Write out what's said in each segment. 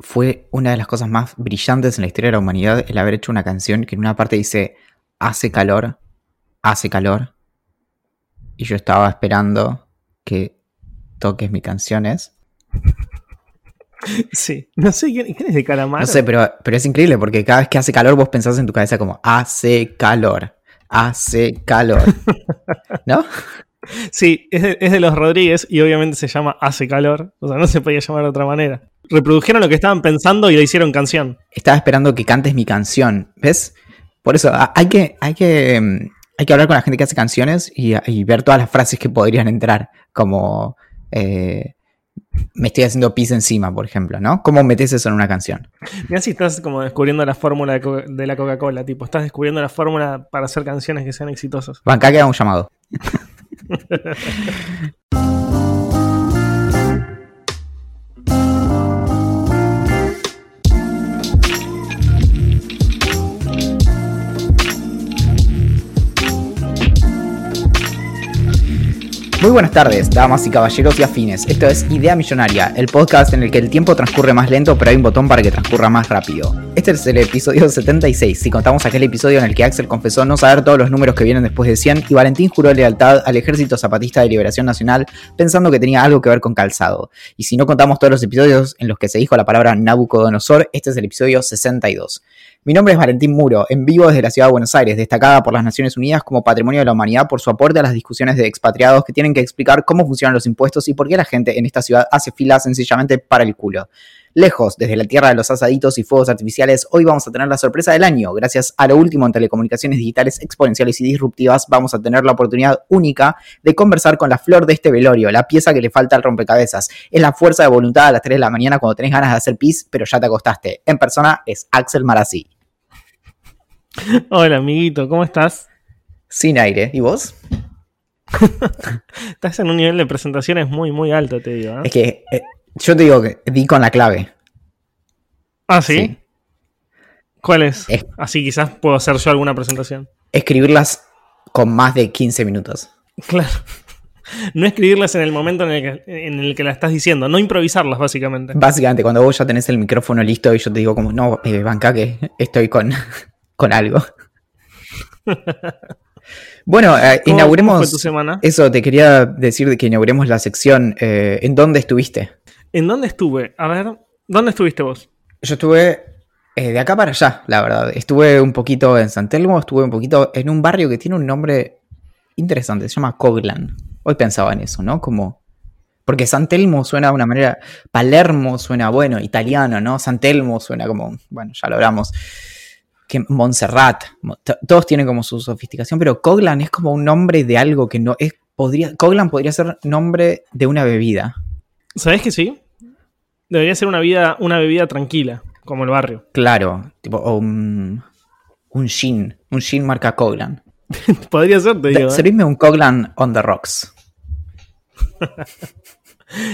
fue una de las cosas más brillantes en la historia de la humanidad el haber hecho una canción que en una parte dice hace calor, hace calor. Y yo estaba esperando que toques mis canciones. Sí, no sé quién, quién es de Calamaro. No sé, pero, pero es increíble porque cada vez que hace calor vos pensás en tu cabeza como hace calor, hace calor. ¿No? Sí, es de, es de los Rodríguez y obviamente se llama Hace calor. O sea, no se podía llamar de otra manera. Reprodujeron lo que estaban pensando y le hicieron canción. Estaba esperando que cantes mi canción, ¿ves? Por eso hay que, hay que, mm, hay que hablar con la gente que hace canciones y, y ver todas las frases que podrían entrar, como eh, me estoy haciendo pis encima, por ejemplo, ¿no? ¿Cómo metes eso en una canción? Mirá si estás como descubriendo la fórmula de, la Coca-Cola. Tipo, estás descubriendo la fórmula para hacer canciones que sean exitosas. Acá queda un llamado. Muy buenas tardes, damas y caballeros y afines. Esto es Idea Millonaria, el podcast en el que el tiempo transcurre más lento, pero hay un botón para que transcurra más rápido. Este es el episodio 76, si contamos aquel episodio en el que Axel confesó no saber todos los números que vienen después de 100 y Valentín juró lealtad al Ejército Zapatista de Liberación Nacional pensando que tenía algo que ver con calzado. Y si no contamos todos los episodios en los que se dijo la palabra Nabucodonosor, este es el episodio 62. Mi nombre es Valentín Muro, en vivo desde la ciudad de Buenos Aires, destacada por las Naciones Unidas como Patrimonio de la Humanidad por su aporte a las discusiones de expatriados que tienen que explicar cómo funcionan los impuestos y por qué la gente en esta ciudad hace fila sencillamente para el culo. Lejos, desde la tierra de los asaditos y fuegos artificiales, hoy vamos a tener la sorpresa del año. Gracias a lo último en telecomunicaciones digitales exponenciales y disruptivas, vamos a tener la oportunidad única de conversar con la flor de este velorio, la pieza que le falta al rompecabezas. Es la fuerza de voluntad a las 3 de la mañana cuando tenés ganas de hacer pis, pero ya te acostaste. En persona es Axel Marazzi. Hola, amiguito, ¿cómo estás? Sin aire. ¿Y vos? Estás en un nivel de presentaciones muy, muy alto, te digo. ¿eh? Es que eh, yo te digo que di con la clave. Ah, ¿sí? sí. ¿Cuál es? Es- Así quizás puedo hacer yo alguna presentación. Escribirlas con más de 15 minutos. Claro. No escribirlas en el momento en el, que, en el que la estás diciendo, no improvisarlas, básicamente. Básicamente, cuando vos ya tenés el micrófono listo y yo te digo como, no, eh, banca que estoy con, con algo. Bueno, eh, ¿Cómo- inauguremos... fue tu semana? Eso, te quería decir de que inauguremos la sección. eh, ¿En dónde estuviste? ¿En dónde estuve? A ver, ¿dónde estuviste vos? Yo estuve eh, de acá para allá, la verdad. Estuve un poquito en San Telmo, estuve un poquito en un barrio que tiene un nombre interesante, se llama Coglan. Hoy pensaba en eso, ¿no? Como... Porque San Telmo suena de una manera... Palermo suena, bueno, italiano, ¿no? San Telmo suena como... Bueno, ya lo hablamos. Que Montserrat. Todos tienen como su sofisticación, pero Coglan es como un nombre de algo que no es... Podría, Coglan podría ser nombre de una bebida. ¿Sabés que sí? Debería ser una, vida, una bebida tranquila, como el barrio. Claro, tipo un, un gin, un gin marca Coglan. Podría ser, te digo. ¿eh? Servirme un Coglan on the rocks.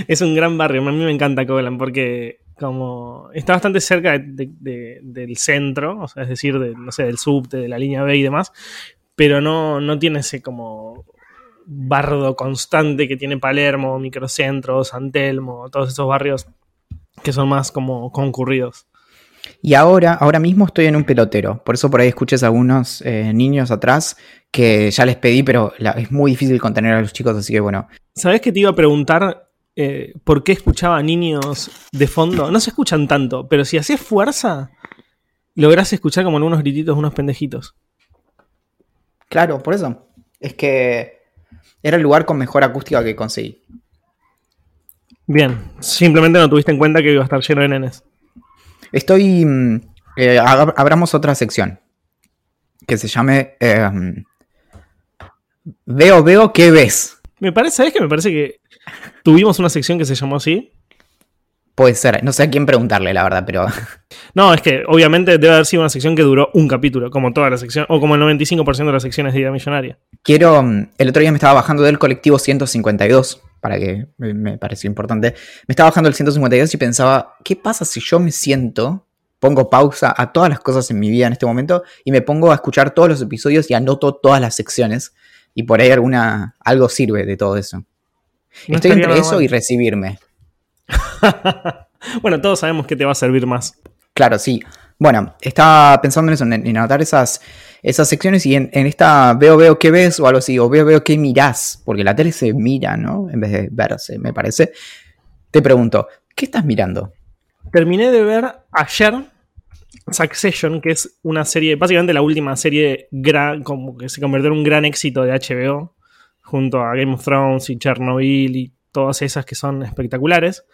Es un gran barrio, a mí me encanta Coglan porque como está bastante cerca de- de- de- del centro, o sea, es decir, de, no sé, del subte, de la línea B y demás, pero no, no tiene ese como bardo constante que tiene Palermo, Microcentro, San Telmo, todos esos barrios que son más como concurridos. Y ahora, ahora mismo estoy en un pelotero. Por eso por ahí escuches a algunos eh, niños atrás que ya les pedí, pero la- es muy difícil contener a los chicos, así que bueno. ¿Sabés que te iba a preguntar eh, por qué escuchaba niños de fondo? No se escuchan tanto, pero si haces fuerza, lográs escuchar como algunos grititos de unos pendejitos. Claro, por eso. Es que era el lugar con mejor acústica que conseguí. Bien, simplemente no tuviste en cuenta que iba a estar lleno de nenes. Estoy. mm, eh, ab- abramos otra sección. Que se llame. eh, veo, veo, ¿qué ves? Me parece, ¿sabes qué? Me parece que tuvimos una sección que se llamó así. Puede ser, no sé a quién preguntarle, la verdad, pero. No, es que obviamente debe haber sido una sección que duró un capítulo, como toda la sección, o como el 95% de las secciones de Idea Millonaria. Quiero. mm, El otro día me estaba bajando del colectivo 152, para que me- me pareció importante. Me estaba bajando el 152 y pensaba, ¿qué pasa si yo me siento, pongo pausa a todas las cosas en mi vida en este momento y me pongo a escuchar todos los episodios y anoto todas las secciones? Y por ahí alguna, algo sirve de todo eso. No Estoy entre eso mal. y recibirme. bueno, todos sabemos que te va a servir más. Claro, sí. Bueno, estaba pensando en eso, en, en anotar esas, esas secciones y en, en esta veo, veo qué ves o algo así, o veo, veo qué mirás, porque la tele se mira, ¿no? En vez de verse, me parece. Te pregunto, ¿qué estás mirando? Terminé de ver ayer Succession, que es una serie, básicamente la última serie gran, como que se convirtió en un gran éxito de HBO, junto a Game of Thrones y Chernobyl y todas esas que son espectaculares.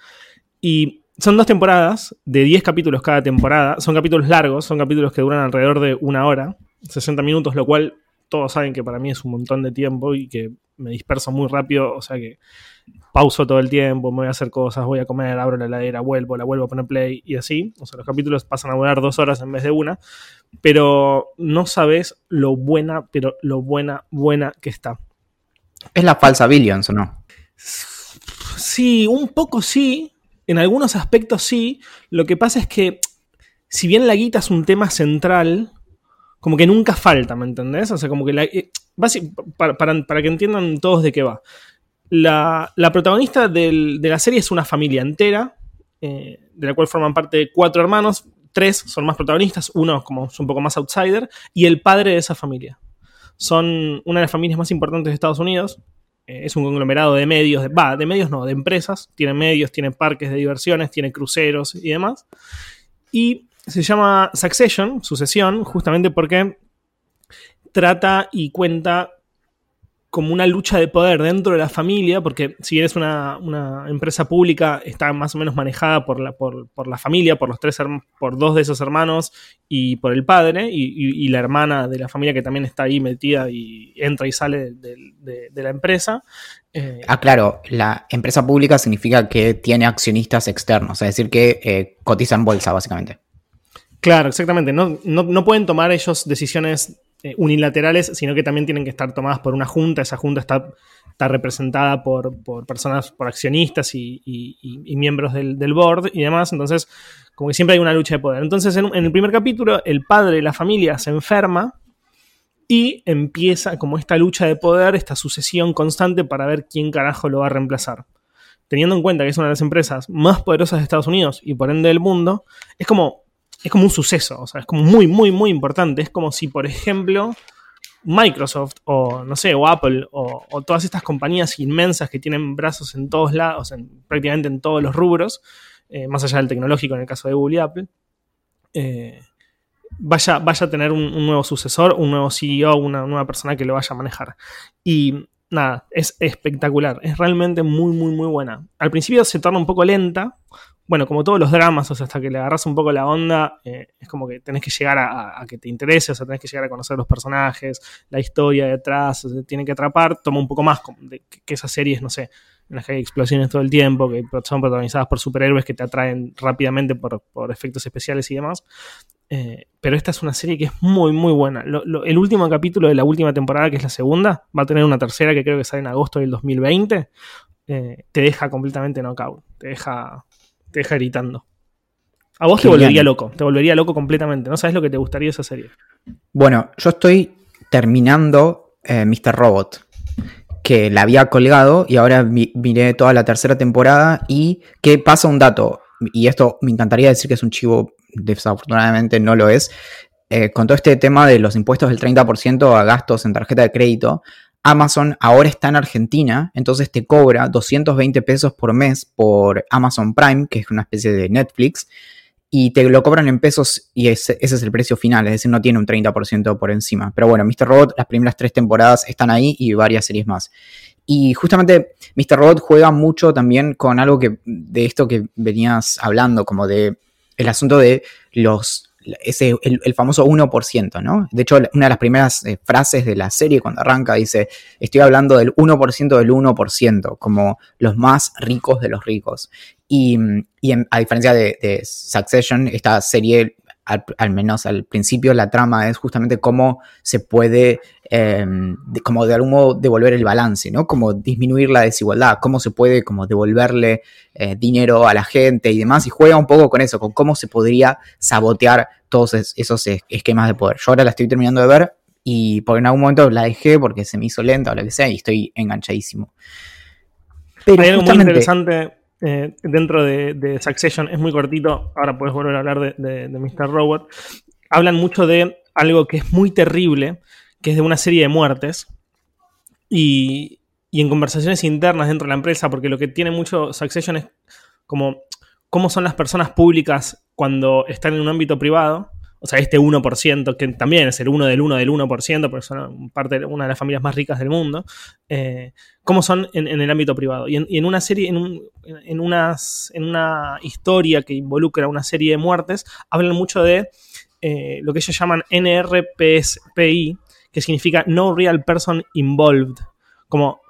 Y son dos temporadas de 10 capítulos cada temporada. Son capítulos largos, son capítulos que duran alrededor de una hora, 60 minutos, lo cual todos saben que para mí es un montón de tiempo y que me disperso muy rápido, o sea que pauso todo el tiempo, me voy a hacer cosas, voy a comer, abro la heladera, vuelvo, la vuelvo a poner play y así. O sea, los capítulos pasan a durar dos horas en vez de una, pero no sabes lo buena, pero lo buena, buena que está. ¿Es la falsa Billions o no? Sí, un poco sí. En algunos aspectos sí. Lo que pasa es que, si bien la guita es un tema central, como que nunca falta, ¿me entendés? O sea, como que la, eh, para, para- que entiendan todos de qué va. La, protagonista de la serie es una familia entera, eh, de la cual forman parte cuatro hermanos. Tres son más protagonistas, uno como es un poco más outsider, y el padre de esa familia. Son una de las familias más importantes de Estados Unidos, eh, es un conglomerado de medios, de, de medios no, de empresas, tiene medios, tiene parques de diversiones, tiene cruceros y demás. Y se llama Succession, sucesión, justamente porque trata y cuenta como una lucha de poder dentro de la familia, porque si bien es una, una empresa pública, está más o menos manejada por la, por, por la familia, por los tres por dos de esos hermanos y por el padre, y, y- y la hermana de la familia que también está ahí metida y entra y sale de, de- de la empresa. Eh, Ah, claro, la empresa pública significa que tiene accionistas externos, es decir, que eh, cotiza en bolsa, básicamente. Claro, exactamente. No, no, no pueden tomar ellos decisiones eh, unilaterales, sino que también tienen que estar tomadas por una junta. Esa junta está, está representada por, por personas, por accionistas y, y- miembros del, del board y demás. Entonces, como que siempre hay una lucha de poder. Entonces, en, en el primer capítulo, el padre de la familia se enferma y empieza como esta lucha de poder, esta sucesión constante para ver quién carajo lo va a reemplazar. Teniendo en cuenta que es una de las empresas más poderosas de Estados Unidos y por ende del mundo, es como es como un suceso, o sea, es como muy, muy, muy importante. Es como si, por ejemplo, Microsoft o, no sé, o Apple o, todas estas compañías inmensas que tienen brazos en todos lados, en, prácticamente en todos los rubros, eh, más allá del tecnológico en el caso de Google y Apple, eh, vaya, vaya a tener un nuevo sucesor, un nuevo CEO, una nueva persona que lo vaya a manejar. Y nada, es espectacular, es realmente muy, muy, muy buena. Al principio se torna un poco lenta, bueno, como todos los dramas, o sea, hasta que le agarras un poco la onda, eh, es como que tenés que llegar a, que te interese, o sea, tenés que llegar a conocer los personajes, la historia detrás, o sea, tiene que atrapar, toma un poco más de- que, esas series, no sé, en las que hay explosiones todo el tiempo, que son protagonizadas por superhéroes que te atraen rápidamente por, por efectos especiales y demás. Eh, pero esta es una serie que es muy, muy buena. El último capítulo de la última temporada, que es la segunda, va a tener una tercera que creo que sale en agosto del 2020. eh, te deja completamente knockout. Te deja, te deja gritando. A vos Qué te volvería bien. loco. Te volvería loco completamente. No sabes lo que te gustaría esa serie. Bueno, yo estoy terminando eh, Mr. Robot, que la había colgado y ahora mi- miré toda la tercera temporada y que pasa un dato, y esto me encantaría decir que es un chivo, desafortunadamente no lo es, eh, con todo este tema de los impuestos del 30% a gastos en tarjeta de crédito, Amazon ahora está en Argentina, entonces te cobra 220 pesos por mes por Amazon Prime, que es una especie de Netflix, y te lo cobran en pesos y ese, es el precio final, es decir, no tiene un 30% por encima. Pero bueno, Mr. Robot, las primeras tres temporadas están ahí y varias series más. Y justamente Mr. Robot juega mucho también con algo que de esto que venías hablando, como de el asunto de los, ese, el, famoso 1%, ¿no? De hecho, una de las primeras eh, frases de la serie cuando arranca dice, estoy hablando del 1% del 1%, como los más ricos de los ricos. Y, a diferencia de, de Succession, esta serie al, menos al principio, la trama es justamente cómo se puede, em, como de algún modo, devolver el balance, ¿no? Como disminuir la desigualdad, cómo se puede como devolverle eh, dinero a la gente y demás, y juega un poco con eso, con cómo se podría sabotear todos esos esquemas de poder. Yo ahora la estoy terminando de ver y por en algún momento la dejé porque se me hizo lenta o lo que sea y estoy enganchadísimo. Pero Hay algo muy interesante eh, dentro de, Succession, es muy cortito, ahora puedes volver a hablar de, Mr. Robot, hablan mucho de algo que es muy terrible, que es de una serie de muertes, y, y en conversaciones internas dentro de la empresa, porque lo que tiene mucho Succession es como cómo son las personas públicas cuando están en un ámbito privado o sea, este 1%, que también es el 1 del 1 del 1%, porque son parte de una de las familias más ricas del mundo, eh, cómo son en, el ámbito privado. Y en, una serie, en, en una historia que involucra una serie de muertes, hablan mucho de eh, lo que ellos llaman NRPSPI, que significa No Real Person Involved. Como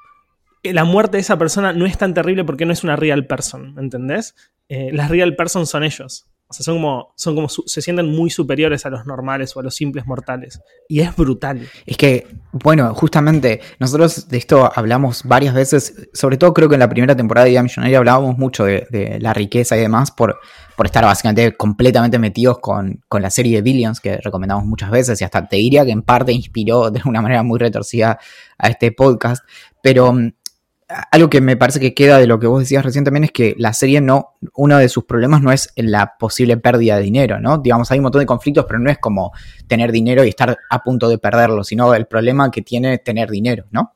eh, la muerte de esa persona no es tan terrible porque no es una real person, ¿entendés? las real person son ellos. O sea, son como, son como se sienten muy superiores a los normales o a los simples mortales. Y es brutal. Es que, bueno, justamente nosotros de esto hablamos varias veces, sobre todo creo que en la primera temporada de Idea Millonaria hablábamos mucho de, la riqueza y demás por, por estar básicamente completamente metidos con, con, la serie de Billions que recomendamos muchas veces y hasta te diría que en parte inspiró de una manera muy retorcida a este podcast. Pero algo que me parece que queda de lo que vos decías recién también es que la serie no, uno de sus problemas no es la posible pérdida de dinero, ¿no? Digamos, hay un montón de conflictos, pero no es como tener dinero y estar a punto de perderlo, sino el problema que tiene tener dinero, ¿no?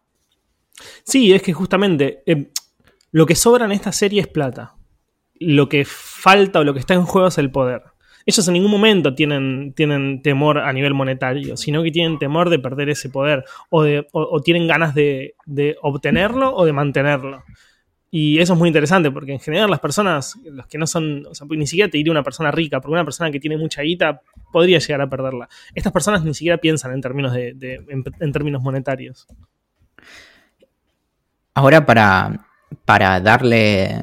Sí, es que justamente eh, lo que sobra en esta serie es plata. Lo que falta o lo que está en juego es el poder ellos en ningún momento tienen, tienen temor a nivel monetario, sino que tienen temor de perder ese poder o, tienen ganas de, obtenerlo o de mantenerlo. Y eso es muy interesante porque en general las personas, los que no son, o sea, ni siquiera te diría una persona rica, porque una persona que tiene mucha guita podría llegar a perderla. Estas personas ni siquiera piensan en términos, de, en, términos monetarios. Ahora para, para darle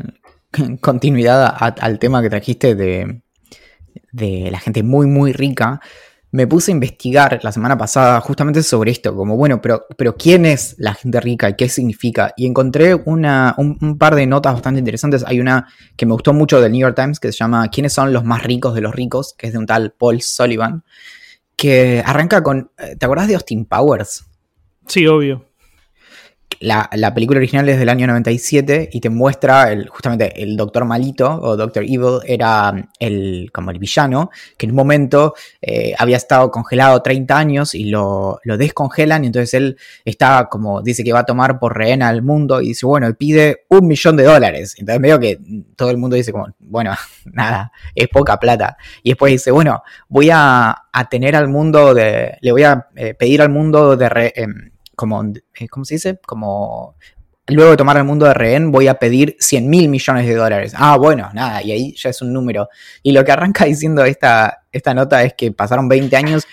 continuidad al tema que trajiste de, de la gente muy, muy rica, me puse a investigar la semana pasada justamente sobre esto, como bueno, pero, pero ¿quién es la gente rica y qué significa? Y encontré una, un, par de notas bastante interesantes. Hay una que me gustó mucho del New York Times que se llama ¿Quiénes son los más ricos de los ricos? que es de un tal Paul Sullivan, que arranca con... ¿Te acuerdas de Austin Powers? Sí, obvio la, película original es del año 97 y te muestra el, justamente el Doctor Malito o Doctor Evil era el, como el villano que en un momento eh, había estado congelado 30 años y lo, descongelan y entonces él está como dice que va a tomar por rehén al mundo y dice bueno, pide un millón de dólares. Entonces veo que todo el mundo dice como bueno, nada, es poca plata. Y después dice bueno, voy a, tener al mundo de, le voy a eh, pedir al mundo de... Re, em, como, eh, ¿cómo se dice? Como, luego de tomar el mundo de rehén voy a pedir 100 mil millones de dólares. Ah, bueno, nada, y ahí ya es un número. Y lo que arranca diciendo esta, esta nota es que pasaron 20 años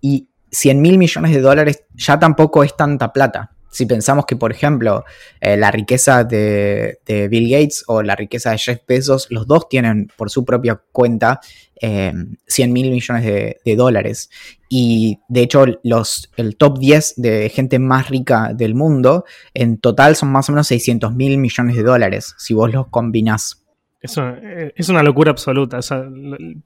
y 100 mil millones de dólares ya tampoco es tanta plata. Si pensamos que, por ejemplo, eh, la riqueza de, Bill Gates o la riqueza de Jeff Bezos, los dos tienen por su propia cuenta 100 eh, mil millones de, dólares. Y de hecho, los, el top 10 de gente más rica del mundo, en total son más o menos 600 mil millones de dólares, si vos los combinás. Eso eh, es una locura absoluta.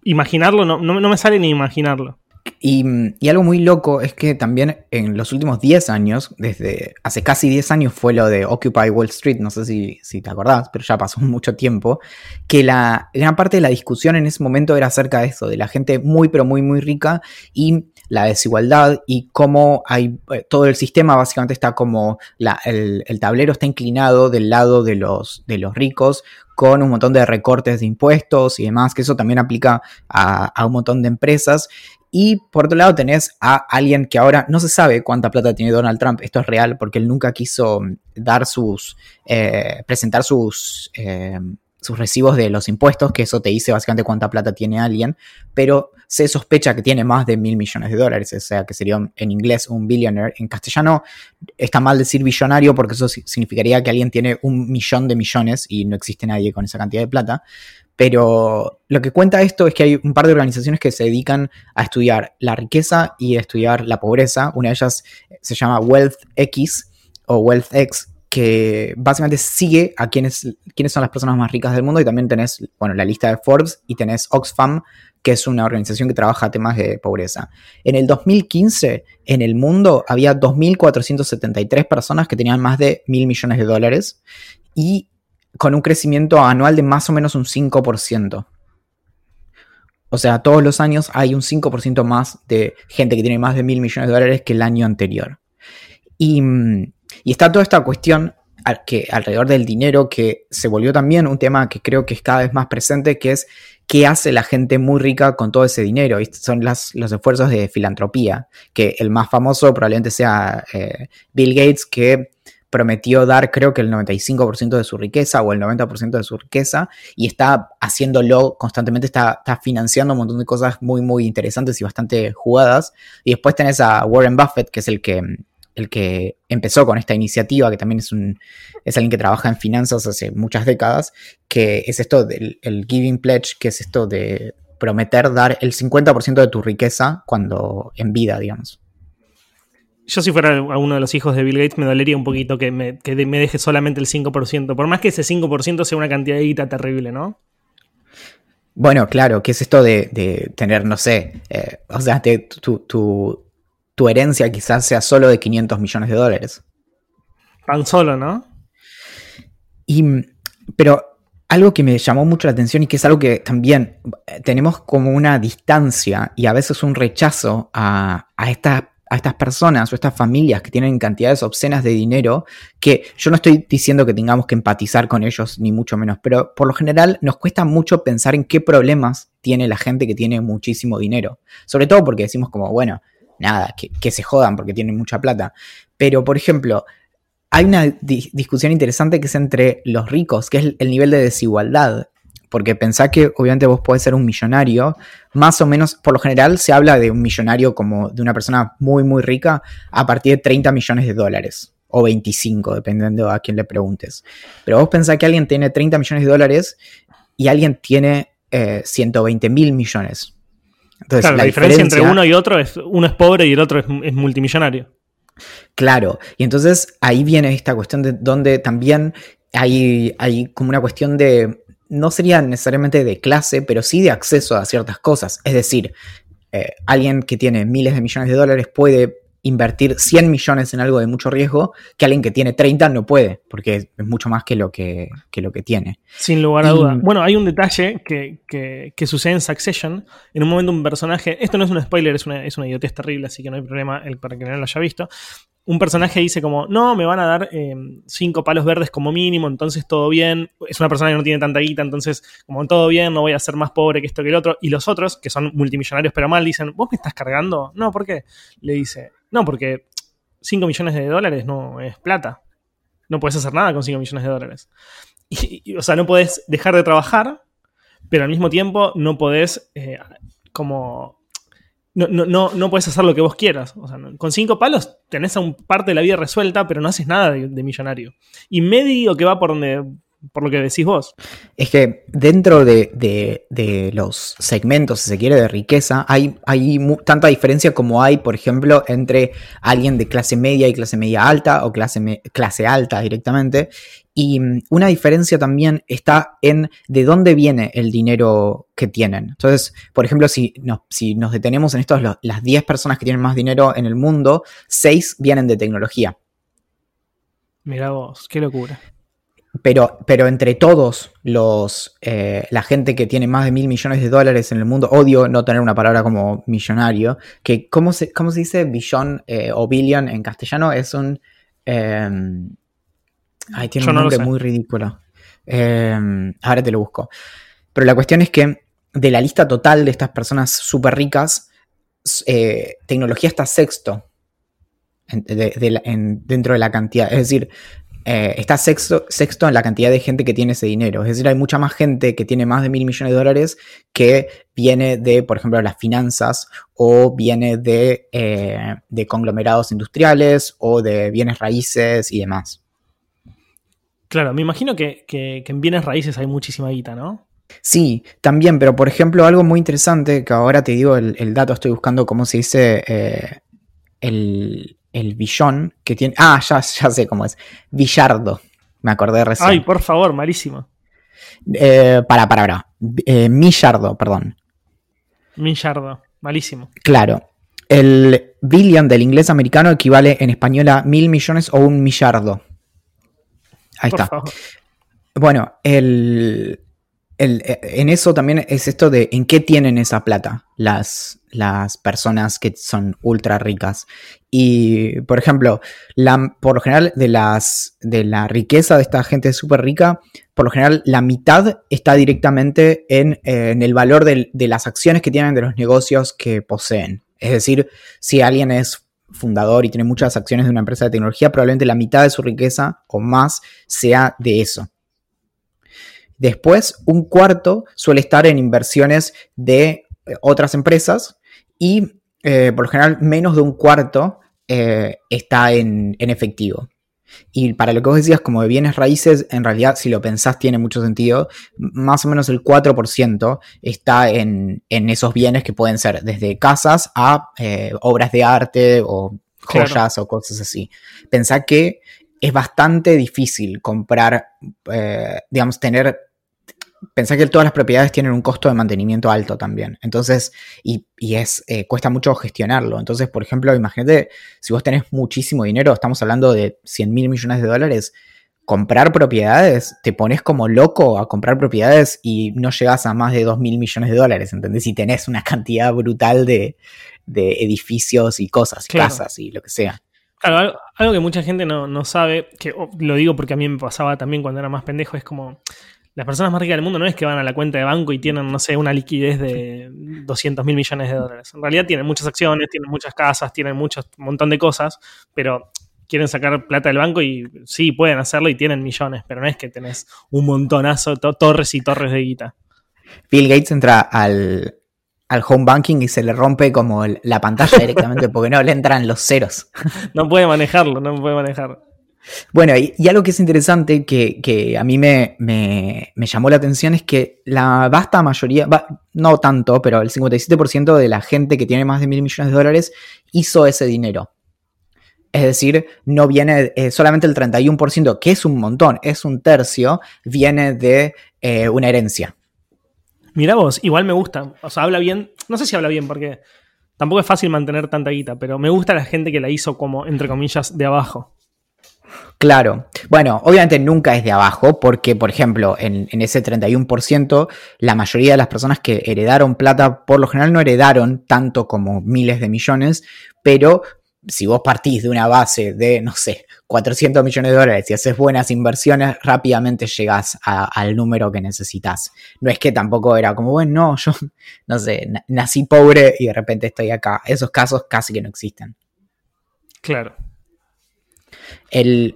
imaginarlo, no, no me sale ni imaginarlo. Y, algo muy loco es que también en los últimos 10 años, desde hace casi 10 años fue lo de Occupy Wall Street, no sé si, si, te acordás, pero ya pasó mucho tiempo, que la gran parte de la discusión en ese momento era acerca de eso, de la gente muy pero muy muy rica y la desigualdad y cómo hay eh, todo el sistema básicamente está como el, tablero está inclinado del lado de los, de los ricos con un montón de recortes de impuestos y demás, que eso también aplica a, a un montón de empresas y por otro lado tenés a alguien que ahora no se sabe cuánta plata tiene Donald Trump. Esto es real porque él nunca quiso mm, dar sus, eh, presentar sus, eh, sus recibos de los impuestos, que eso te dice básicamente cuánta plata tiene alguien. Pero se sospecha que tiene más de mil millones de dólares, o sea, que sería en inglés un billionaire. En castellano está mal decir billonario porque eso significaría que alguien tiene un millón de millones y no existe nadie con esa cantidad de plata. Pero lo que cuenta esto es que hay un par de organizaciones que se dedican a estudiar la riqueza y a estudiar la pobreza. Una de ellas se llama Wealth X o Wealth X, que básicamente sigue a quiénes, quiénes son las personas más ricas del mundo y también tenés, bueno, la lista de Forbes y tenés Oxfam, que es una organización que trabaja temas de pobreza. En el 2015, en el mundo había 2.473 personas que tenían más de mil millones de dólares y con un crecimiento anual de más o menos un 5%. O sea, todos los años hay un 5% más de gente que tiene más de mil millones de dólares que el año anterior. Y mm, y está toda esta cuestión que, alrededor del dinero que se volvió también un tema que creo que es cada vez más presente, que es qué hace la gente muy rica con todo ese dinero. Y son los esfuerzos de filantropía, que el más famoso probablemente sea eh, Bill Gates, que prometió dar creo que el 95% de su riqueza o el 90% de su riqueza y está haciéndolo constantemente, está, está, financiando un montón de cosas muy, muy interesantes y bastante jugadas. Y después tenés a Warren Buffett, que es el que el que empezó con esta iniciativa, que también es, un, es alguien que trabaja en finanzas hace muchas décadas, que es esto del el Giving Pledge, que es esto de prometer dar el 50% de tu riqueza cuando en vida, digamos. Yo si fuera uno de los hijos de Bill Gates me dolería un poquito que me, me deje solamente el 5%, por más que ese 5% sea una cantidad de guita terrible, ¿no? Bueno, claro, que es esto de, tener, no sé, eh, o sea, tu, tu herencia quizás sea solo de 500 millones de dólares. Tan solo, ¿no? Y, pero algo que me llamó mucho la atención y que es algo que también eh, tenemos como una distancia y a veces un rechazo a, a, a estas personas o estas familias que tienen cantidades obscenas de dinero, que yo no estoy diciendo que tengamos que empatizar con ellos, ni mucho menos, pero por lo general nos cuesta mucho pensar en qué problemas tiene la gente que tiene muchísimo dinero. Sobre todo porque decimos como, bueno, nada, que, se jodan porque tienen mucha plata. Pero, por ejemplo, hay una discusión interesante que es entre los ricos, que es el nivel de desigualdad. Porque pensá que obviamente vos podés ser un millonario, más o menos, por lo general se habla de un millonario como de una persona muy, muy rica a partir de 30 millones de dólares, o 25, dependiendo a quién le preguntes. Pero vos pensás que alguien tiene 30 millones de dólares y alguien tiene 120 eh, mil millones claro, la, diferencia, entre uno y otro es uno es pobre y el otro es, multimillonario. Claro, y entonces ahí viene esta cuestión de donde también hay, hay como una cuestión de, no sería necesariamente de clase, pero sí de acceso a ciertas cosas. Es decir, eh, alguien que tiene miles de millones de dólares puede invertir 100 millones en algo de mucho riesgo que alguien que tiene 30 no puede, porque es mucho más que lo que, lo que tiene. Sin lugar a duda. Bueno, hay un detalle que, que, sucede en Succession. En un momento un personaje, esto no es un spoiler, es una, es una idiotez terrible, así que no hay problema el, para que no lo haya visto. Un personaje dice como, no, me van a dar eh, cinco palos verdes como mínimo, entonces todo bien. Es una persona que no tiene tanta guita, entonces como todo bien, no voy a ser más pobre que esto que el otro. Y los otros, que son multimillonarios pero mal, dicen, ¿vos me estás cargando? No, ¿por qué? Le dice, no, porque 5 millones de dólares no es plata. No puedes hacer nada con 5 millones de dólares. Y, o sea, no puedes dejar de trabajar, pero al mismo tiempo no podés eh, como... No, no, no, puedes hacer lo que vos quieras. Con cinco palos tenés a un parte de la vida resuelta, pero no haces nada de, de millonario. Y medio que va por donde, por lo que decís vos. Es que dentro de, los segmentos, si se quiere, de riqueza, hay, hay tanta diferencia como hay, por ejemplo, entre alguien de clase media y clase media alta o clase, clase alta directamente. Y mm, una diferencia también está en de dónde viene el dinero que tienen. Entonces, por ejemplo, si nos, si nos detenemos en estos, las 10 personas que tienen más dinero en el mundo, 6 vienen de tecnología. Mira vos, qué locura. Pero, pero entre todos los eh, la gente que tiene más de mil millones de dólares en el mundo, odio no tener una palabra como millonario, que ¿cómo se, cómo se dice billón eh, o billion en castellano? Es un... Eh, ay, tiene un nombre muy ridículo. Em, ahora te lo busco. Pero la cuestión es que de la lista total de estas personas súper ricas, eh, tecnología está sexto dentro de la cantidad. Es decir, eh, está sexto, sexto en la cantidad de gente que tiene ese dinero. Es decir, hay mucha más gente que tiene más de mil millones de dólares que viene de, por ejemplo, las finanzas o viene de, eh, de conglomerados industriales o de bienes raíces y demás. Claro, me imagino que, que, en bienes raíces hay muchísima guita, ¿no? Sí, también, pero por ejemplo, algo muy interesante, que ahora te digo el, dato, estoy buscando cómo se dice eh, el, el billón que tiene. Ah, ya, ya sé cómo es. Villardo. Me acordé recién. Ay, por favor, malísimo. Eh, para, para, para. Eh, millardo, perdón. Millardo, malísimo. Claro. El billion del inglés americano equivale en español a mil millones o un millardo. Ahí está. Bueno, el, en eso también es esto de en qué tienen esa plata las, las personas que son ultra ricas. Y, por ejemplo, la, por lo general de, las, de la riqueza de esta gente súper rica, por lo general la mitad está directamente en, en el valor de, de, las acciones que tienen de los negocios que poseen. Es decir, si alguien es fundador y tiene muchas acciones de una empresa de tecnología, probablemente la mitad de su riqueza o más sea de eso. Después, un cuarto suele estar en inversiones de eh, otras empresas y eh, por lo general menos de un cuarto eh, está en, efectivo. Y para lo que vos decías, como de bienes raíces, en realidad, si lo pensás, tiene mucho sentido. Más o menos el 4% está en, esos bienes que pueden ser desde casas a obras de arte o joyas o cosas así. Pensá que es bastante difícil comprar, digamos, tener pensá que todas las propiedades tienen un costo de mantenimiento alto también. Entonces, y, es, eh, cuesta mucho gestionarlo. Entonces, por ejemplo, imagínate, si vos tenés muchísimo dinero, estamos hablando de 100 mil millones de dólares, comprar propiedades, te pones como loco a comprar propiedades y no llegas a más de 2 mil millones de dólares, ¿entendés? Y tenés una cantidad brutal de, edificios y cosas, casas y lo que sea. Claro, algo, que mucha gente no, no sabe, que oh, lo digo porque a mí me pasaba también cuando era más pendejo, es como las personas más ricas del mundo no es que van a la cuenta de banco y tienen, no sé, una liquidez de 200 mil millones de dólares. En realidad tienen muchas acciones, tienen muchas casas, tienen muchos, un montón de cosas, pero quieren sacar plata del banco y sí, pueden hacerlo y tienen millones, pero no es que tenés un montonazo, torres y torres de guita. Bill Gates entra al, al home banking y se le rompe como la pantalla directamente porque no le entran los ceros. No puede manejarlo, no puede manejar. Bueno, y, algo que es interesante que, a mí me, llamó la atención es que la vasta mayoría, no tanto, pero el 57% de la gente que tiene más de mil millones de dólares hizo ese dinero. Es decir, no viene eh, solamente el 31%, que es un montón, es un tercio, viene de eh, una herencia. Mira vos, igual me gusta. O sea, habla bien. No sé si habla bien porque tampoco es fácil mantener tanta guita, pero me gusta la gente que la hizo como, entre comillas, de abajo. Claro. Bueno, obviamente nunca es de abajo, porque, por ejemplo, en, ese 31%, la mayoría de las personas que heredaron plata, por lo general no heredaron tanto como miles de millones, pero si vos partís de una base de, no sé, 400 millones de dólares y haces buenas inversiones, rápidamente llegás al número que necesitas. No es que tampoco era como, bueno, no, yo, no sé, nací pobre y de repente estoy acá. Esos casos casi que no existen. Claro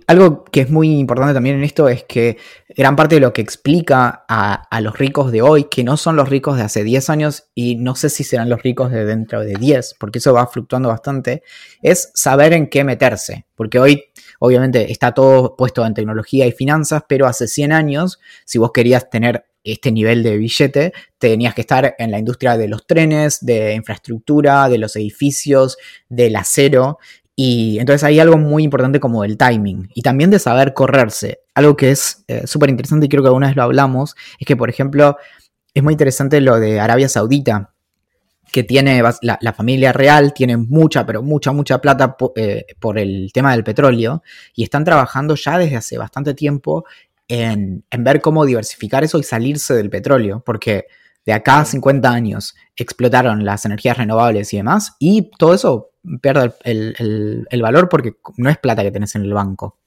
algo que es muy importante también en esto es que gran parte de lo que explica a, los ricos de hoy, que no son los ricos de hace 10 años y no sé si serán los ricos de dentro de 10, porque eso va fluctuando bastante, es saber en qué meterse. Porque hoy, obviamente, está todo puesto en tecnología y finanzas, pero hace 100 años, si vos querías tener este nivel de billete, tenías que estar en la industria de los trenes, de infraestructura, de los edificios, del acero, y entonces hay algo muy importante como el timing y también de saber correrse. Algo que es eh, súper interesante y creo que alguna vez lo hablamos, es que por ejemplo es muy interesante lo de Arabia Saudita, que tiene la, familia real, tiene mucha, pero mucha, mucha plata eh, por el tema del petróleo y están trabajando ya desde hace bastante tiempo en, en ver cómo diversificar eso y salirse del petróleo, porque de acá a 50 años explotaron las energías renovables y demás, y todo eso pierde el, valor porque no es plata que tenés en el banco.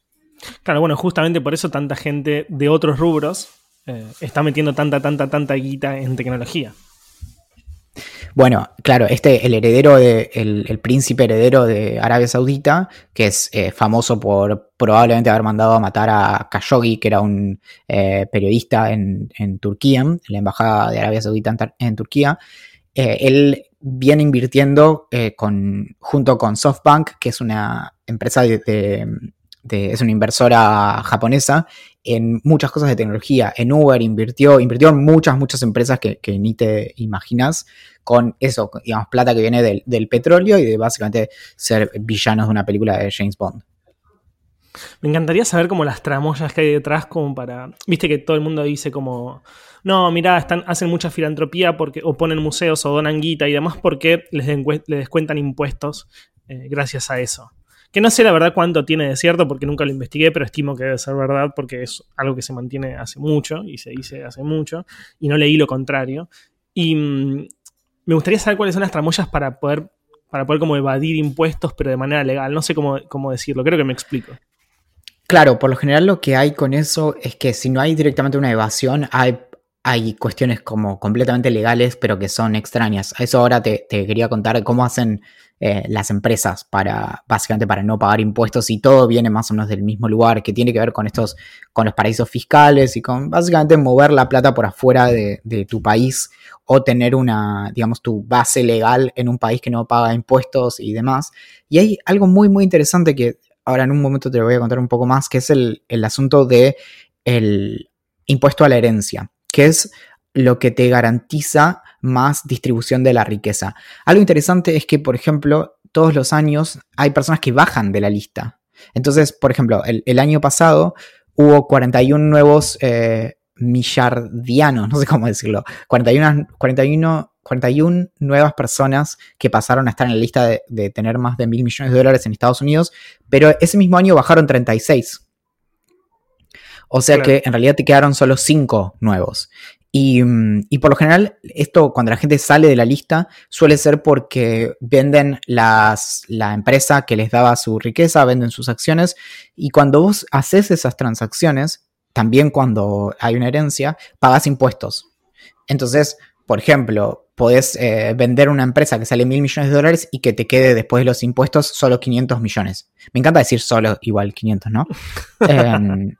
Claro, bueno, justamente por eso tanta gente de otros rubros eh, está metiendo tanta, tanta, tanta guita en tecnología. Bueno, claro, este, el heredero de, el, príncipe heredero de Arabia Saudita, que es eh, famoso por probablemente haber mandado a matar a Khashoggi, que era un eh, periodista en, Turquía, en la embajada de Arabia Saudita en, Turquía, eh, él viene invirtiendo con, junto con SoftBank, que es una empresa de, es una inversora japonesa, en muchas cosas de tecnología. En Uber invirtió, invirtió en muchas, muchas empresas que, ni te imaginas con eso, digamos, plata que viene del, petróleo y de básicamente ser villanos de una película de James Bond. Me encantaría saber como las tramoyas que hay detrás como para... Viste que todo el mundo dice como... No, mirá, hacen mucha filantropía porque, o ponen museos o donan guita y demás porque les, les descuentan impuestos eh, gracias a eso. Que no sé la verdad cuánto tiene de cierto porque nunca lo investigué, pero estimo que debe ser verdad porque es algo que se mantiene hace mucho y se dice hace mucho y no leí lo contrario. Y mm, me gustaría saber cuáles son las tramoyas para poder, para poder como evadir impuestos pero de manera legal. No sé cómo, cómo decirlo, creo que me explico. Claro, por lo general lo que hay con eso es que si no hay directamente una evasión, hay hay cuestiones como completamente legales, pero que son extrañas. A eso ahora te, quería contar cómo hacen eh, las empresas para, básicamente para no pagar impuestos y todo viene más o menos del mismo lugar, que tiene que ver con estos, con los paraísos fiscales y con básicamente mover la plata por afuera de, tu país o tener una, digamos, tu base legal en un país que no paga impuestos y demás. Y hay algo muy, muy interesante que ahora en un momento te lo voy a contar un poco más, que es el, el asunto de el impuesto a la herencia que es lo que te garantiza más distribución de la riqueza. Algo interesante es que, por ejemplo, todos los años hay personas que bajan de la lista. Entonces, por ejemplo, el, año pasado hubo 41 nuevos eh, millardianos, no sé cómo decirlo, 41, 41, 41 nuevas personas que pasaron a estar en la lista de, tener más de mil millones de dólares en Estados Unidos, pero ese mismo año bajaron 36. O sea que en realidad te quedaron solo cinco nuevos. Mm, y, por lo general, esto cuando la gente sale de la lista suele ser porque venden las, la empresa que les daba su riqueza, venden sus acciones. Y cuando vos haces esas transacciones, también cuando hay una herencia, pagas impuestos. Entonces, por ejemplo, podés eh, vender una empresa que sale mil millones de dólares y que te quede después de los impuestos solo 500 millones. Me encanta decir solo igual 500, ¿no? Em,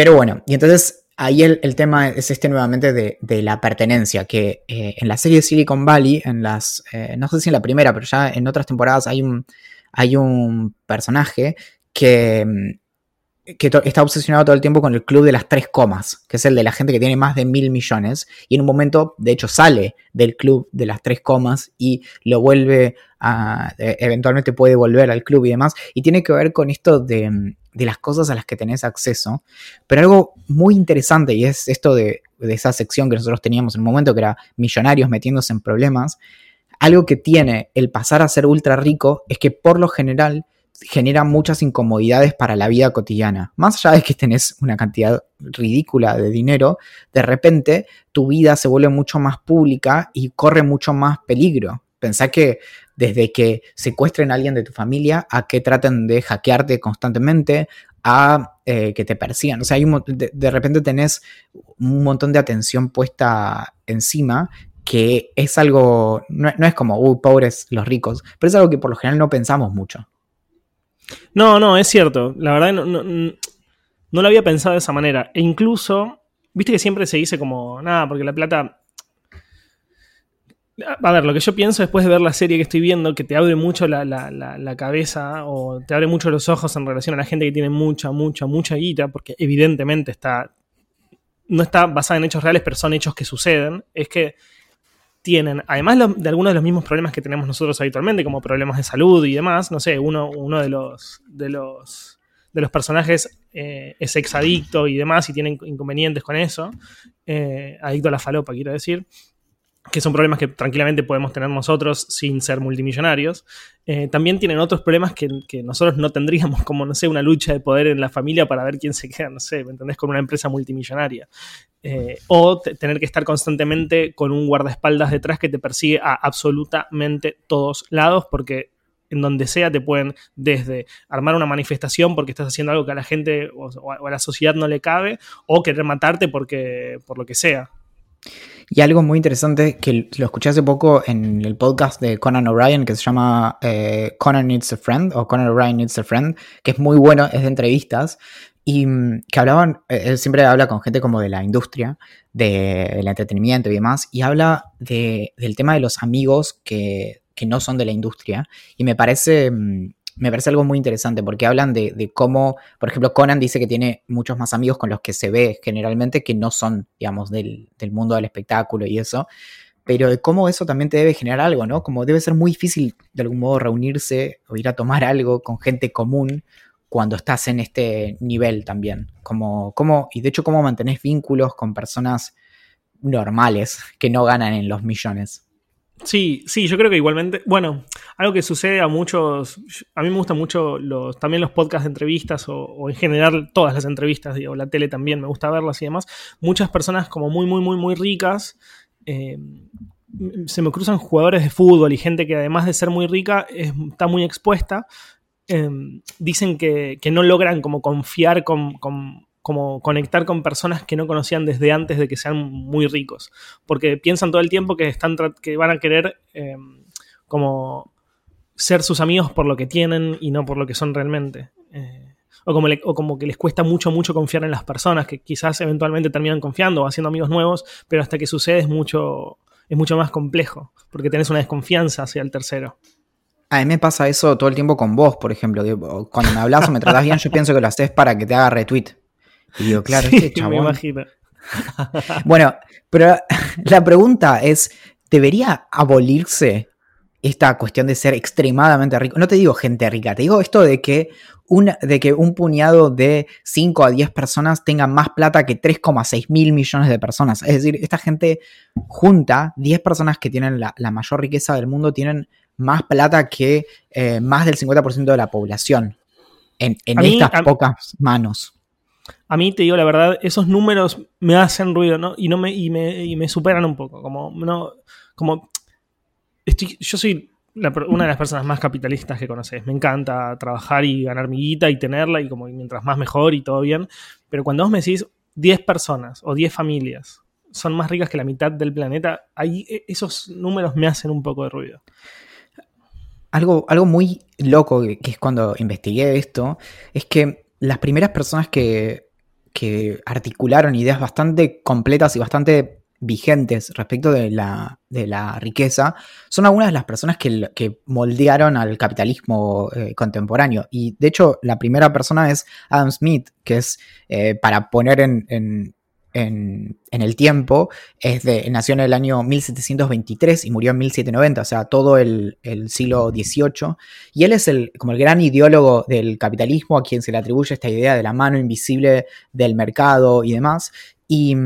pero bueno, y entonces ahí el, tema es este nuevamente de, la pertenencia, que eh, en la serie Silicon Valley, en las, eh, no sé si en la primera, pero ya en otras temporadas hay un, hay un personaje que, mm, que está obsesionado todo el tiempo con el club de las tres comas, que es el de la gente que tiene más de mil millones, y en un momento, de hecho, sale del club de las tres comas y lo vuelve a, e, eventualmente puede volver al club y demás, y tiene que ver con esto de mm, de las cosas a las que tenés acceso. Pero algo muy interesante, y es esto de, esa sección que nosotros teníamos en un momento, que era millonarios metiéndose en problemas, algo que tiene el pasar a ser ultra rico es que por lo general genera muchas incomodidades para la vida cotidiana. Más allá de que tenés una cantidad ridícula de dinero, de repente tu vida se vuelve mucho más pública y corre mucho más peligro. Pensá que desde que secuestren a alguien de tu familia a que traten de hackearte constantemente, a eh, que te persigan. O sea, hay de, repente tenés un montón de atención puesta encima que es algo, no, es como, uy, pobres los ricos, pero es algo que por lo general no pensamos mucho. No, no, es cierto. La verdad no, no, no lo había pensado de esa manera. E incluso, viste que siempre se dice como, nada, porque la plata a ver, lo que yo pienso después de ver la serie que estoy viendo, que te abre mucho la, cabeza o te abre mucho los ojos en relación a la gente que tiene mucha, mucha, mucha guita, porque evidentemente está. No está basada en hechos reales, pero son hechos que suceden. Es que tienen, además de algunos de los mismos problemas que tenemos nosotros habitualmente, como problemas de salud y demás, no sé, uno, uno de los. de los. de los personajes eh, es exadicto y demás, y tiene inconvenientes con eso. Eh, adicto a la falopa, quiero decir que son problemas que tranquilamente podemos tener nosotros sin ser multimillonarios, eh, también tienen otros problemas que, nosotros no tendríamos, como, no sé, una lucha de poder en la familia para ver quién se queda, no sé, ¿me entendés? Con una empresa multimillonaria. Eh, o tener que estar constantemente con un guardaespaldas detrás que te persigue a absolutamente todos lados, porque en donde sea te pueden desde armar una manifestación porque estás haciendo algo que a la gente o, a la sociedad no le cabe, o querer matarte porque, por lo que sea. Y algo muy interesante que lo escuché hace poco en el podcast de Conan O'Brien que se llama eh, Conan Needs a Friend o Conan O'Brien Needs a Friend, que es muy bueno, es de entrevistas, y mm, que hablaban, eh, él siempre habla con gente como de la industria, del entretenimiento y demás, y habla de, del tema de los amigos que, que, no son de la industria, y me parece, mm, me parece algo muy interesante, porque hablan de, cómo, por ejemplo, Conan dice que tiene muchos más amigos con los que se ve generalmente que no son, digamos, del, del mundo del espectáculo y eso, pero de cómo eso también te debe generar algo, ¿no? Como debe ser muy difícil de algún modo reunirse o ir a tomar algo con gente común cuando estás en este nivel también. Como, como, y de hecho, cómo mantenés vínculos con personas normales que no ganan en los millones. Sí, sí, yo creo que igualmente, bueno, algo que sucede a muchos, a mí me gustan mucho los, también los podcasts de entrevistas o, en general todas las entrevistas, digo, la tele también, me gusta verlas y demás. Muchas personas como muy, muy, muy, muy ricas, eh, se me cruzan jugadores de fútbol y gente que además de ser muy rica es, está muy expuesta eh, dicen que, no logran como confiar con, con, como conectar con personas que no conocían desde antes de que sean muy ricos, porque piensan todo el tiempo que, están, que van a querer eh, como ser sus amigos por lo que tienen y no por lo que son realmente. Eh, o, como o como que les cuesta mucho, mucho confiar en las personas, que quizás eventualmente terminan confiando o haciendo amigos nuevos, pero hasta que sucede es mucho, es mucho más complejo, porque tenés una desconfianza hacia el tercero. A mí me pasa eso todo el tiempo con vos, por ejemplo. Cuando me hablas o me tratás bien, yo pienso que lo haces para que te haga retweet. Y digo, claro, sí, este chabón. Me imagino. bueno, pero la pregunta es: ¿debería abolirse esta cuestión de ser extremadamente rico? No te digo gente rica, te digo esto de que, una, de que un puñado de 5 a 10 personas tenga más plata que 3,6 mil millones de personas. Es decir, esta gente junta, 10 personas que tienen la, la mayor riqueza del mundo, tienen más plata que eh, más del 50% de la población en, en mí, estas a, pocas manos. A mí, te digo la verdad, esos números me hacen ruido. Y, no me, y, me, y me superan un poco. Como, no, como estoy, yo soy una de las personas más capitalistas que conoces. Me encanta trabajar y ganar mi guita y tenerla, y como mientras más mejor y todo bien. Pero cuando vos me decís 10 personas o 10 familias son más ricas que la mitad del planeta, ahí e, esos números me hacen un poco de ruido algo, algo muy loco que, es cuando investigué esto, es que las primeras personas que, que articularon ideas bastante completas y bastante vigentes respecto de la, de la riqueza son algunas de las personas que, que moldearon al capitalismo eh, contemporáneo. Y de hecho, la primera persona es Adam Smith, que es, eh, para poner en, en, en, en, el tiempo, es de, nació en el año 1723 y murió en 1790, o sea, todo el, el, siglo XVIII. Y él es el, como el gran ideólogo del capitalismo, a quien se le atribuye esta idea de la mano invisible del mercado y demás. Y,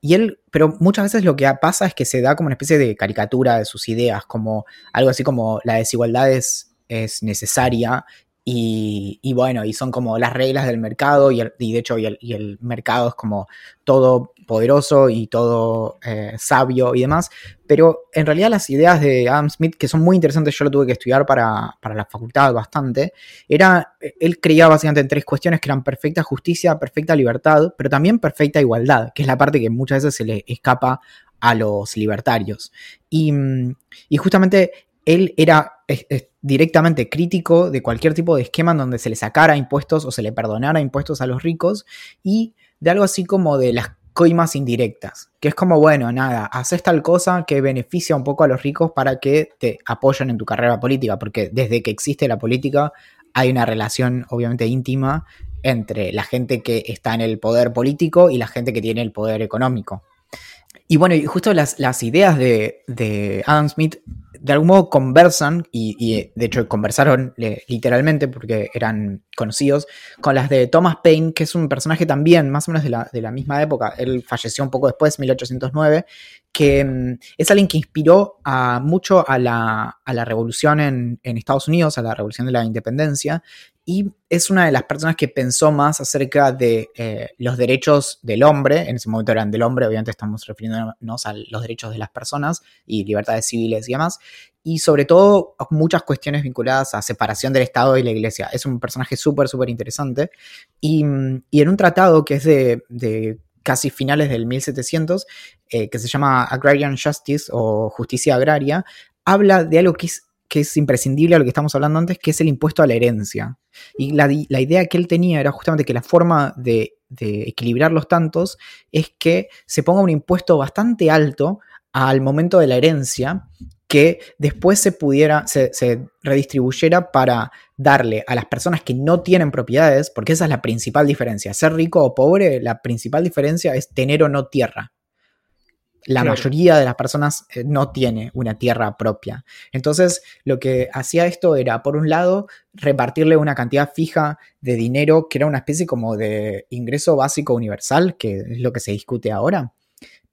y él, pero muchas veces lo que pasa es que se da como una especie de caricatura de sus ideas, como algo así como la desigualdad es, es necesaria y, bueno, y son como las reglas del mercado y, el, de hecho y el, mercado es como todo poderoso y todo eh, sabio y demás, pero en realidad las ideas de Adam Smith, que son muy interesantes, yo lo tuve que estudiar para, para la facultad bastante, era, él creía básicamente en tres cuestiones que eran perfecta justicia, perfecta libertad, pero también perfecta igualdad, que es la parte que muchas veces se le escapa a los libertarios. Y, y justamente él era es, directamente crítico de cualquier tipo de esquema en donde se le sacara impuestos o se le perdonara impuestos a los ricos y de algo así como de las coimas indirectas, que es como, bueno, nada, haces tal cosa que beneficia un poco a los ricos para que te apoyen en tu carrera política, porque desde que existe la política hay una relación obviamente íntima entre la gente que está en el poder político y la gente que tiene el poder económico. Y bueno, y justo las, ideas de, de, Adam Smith de algún modo conversan, y, y de hecho conversaron eh, literalmente porque eran conocidos, con las de Thomas Paine, que es un personaje también más o menos de la, de la misma época. Él falleció un poco después, 1809, que um, es alguien que inspiró a, mucho a la, a la revolución en, en, Estados Unidos, a la revolución de la independencia, y es una de las personas que pensó más acerca de eh, los derechos del hombre, en ese momento eran del hombre, obviamente estamos refiriéndonos a los derechos de las personas y libertades civiles y demás, y sobre todo muchas cuestiones vinculadas a separación del Estado y la Iglesia. Es un personaje súper, súper interesante. Y, en un tratado que es de, casi finales del 1700, eh, que se llama Agrarian Justice o Justicia Agraria, habla de algo que es, que es imprescindible a lo que estamos hablando antes, que es el impuesto a la herencia. Y la, idea que él tenía era justamente que la forma de equilibrar los tantos es que se ponga un impuesto bastante alto al momento de la herencia que después se pudiera, se, redistribuyera para darle a las personas que no tienen propiedades, porque esa es la principal diferencia. Ser rico o pobre, la principal diferencia es tener o no tierra. La mayoría de las personas eh, no tiene una tierra propia. Entonces, lo que hacía esto era, por un lado, repartirle una cantidad fija de dinero, que era una especie como de ingreso básico universal, que es lo que se discute ahora,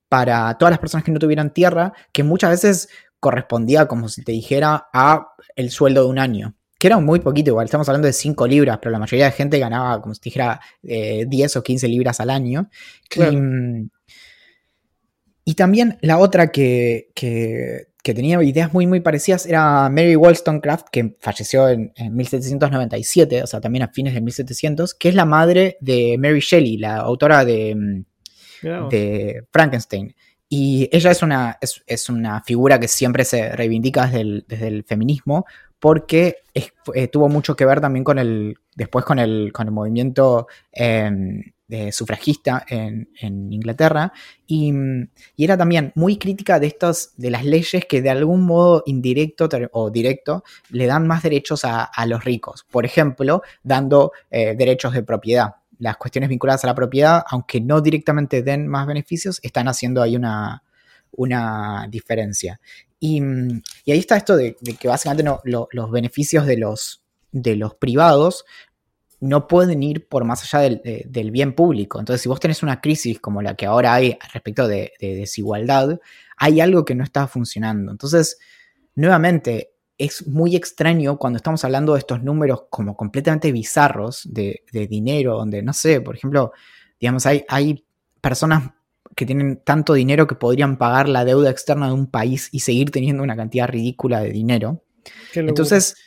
para todas las personas que no tuvieran tierra, que muchas veces correspondía como si te dijera a el sueldo de un año. Que era muy poquito, igual estamos hablando de 5 libras, pero la mayoría de gente ganaba como si te dijera 10 eh, o 15 libras al año. Y, también la otra que, que, tenía ideas muy, muy parecidas era Mary Wollstonecraft, que falleció en, 1797, o sea, también a fines de 1700, que es la madre de Mary Shelley, la autora de, de Frankenstein. Y ella es una, es, una figura que siempre se reivindica desde el, feminismo porque eh, tuvo mucho que ver también con el, después con el, con el movimiento em, sufragista en, Inglaterra y, era también muy crítica de, estos, de las leyes que de algún modo indirecto o directo le dan más derechos a, los ricos. Por ejemplo, dando eh, derechos de propiedad las cuestiones vinculadas a la propiedad, aunque no directamente den más beneficios, están haciendo ahí una, una diferencia. Y, ahí está esto de, que básicamente los beneficios de los, de los privados no pueden ir por más allá del, bien público. Entonces, si vos tenés una crisis como la que ahora hay respecto de desigualdad, hay algo que no está funcionando. Entonces, nuevamente, es muy extraño cuando estamos hablando de estos números como completamente bizarros de, dinero, donde, no sé, por ejemplo, digamos, hay, hay personas que tienen tanto dinero que podrían pagar la deuda externa de un país y seguir teniendo una cantidad ridícula de dinero. Entonces,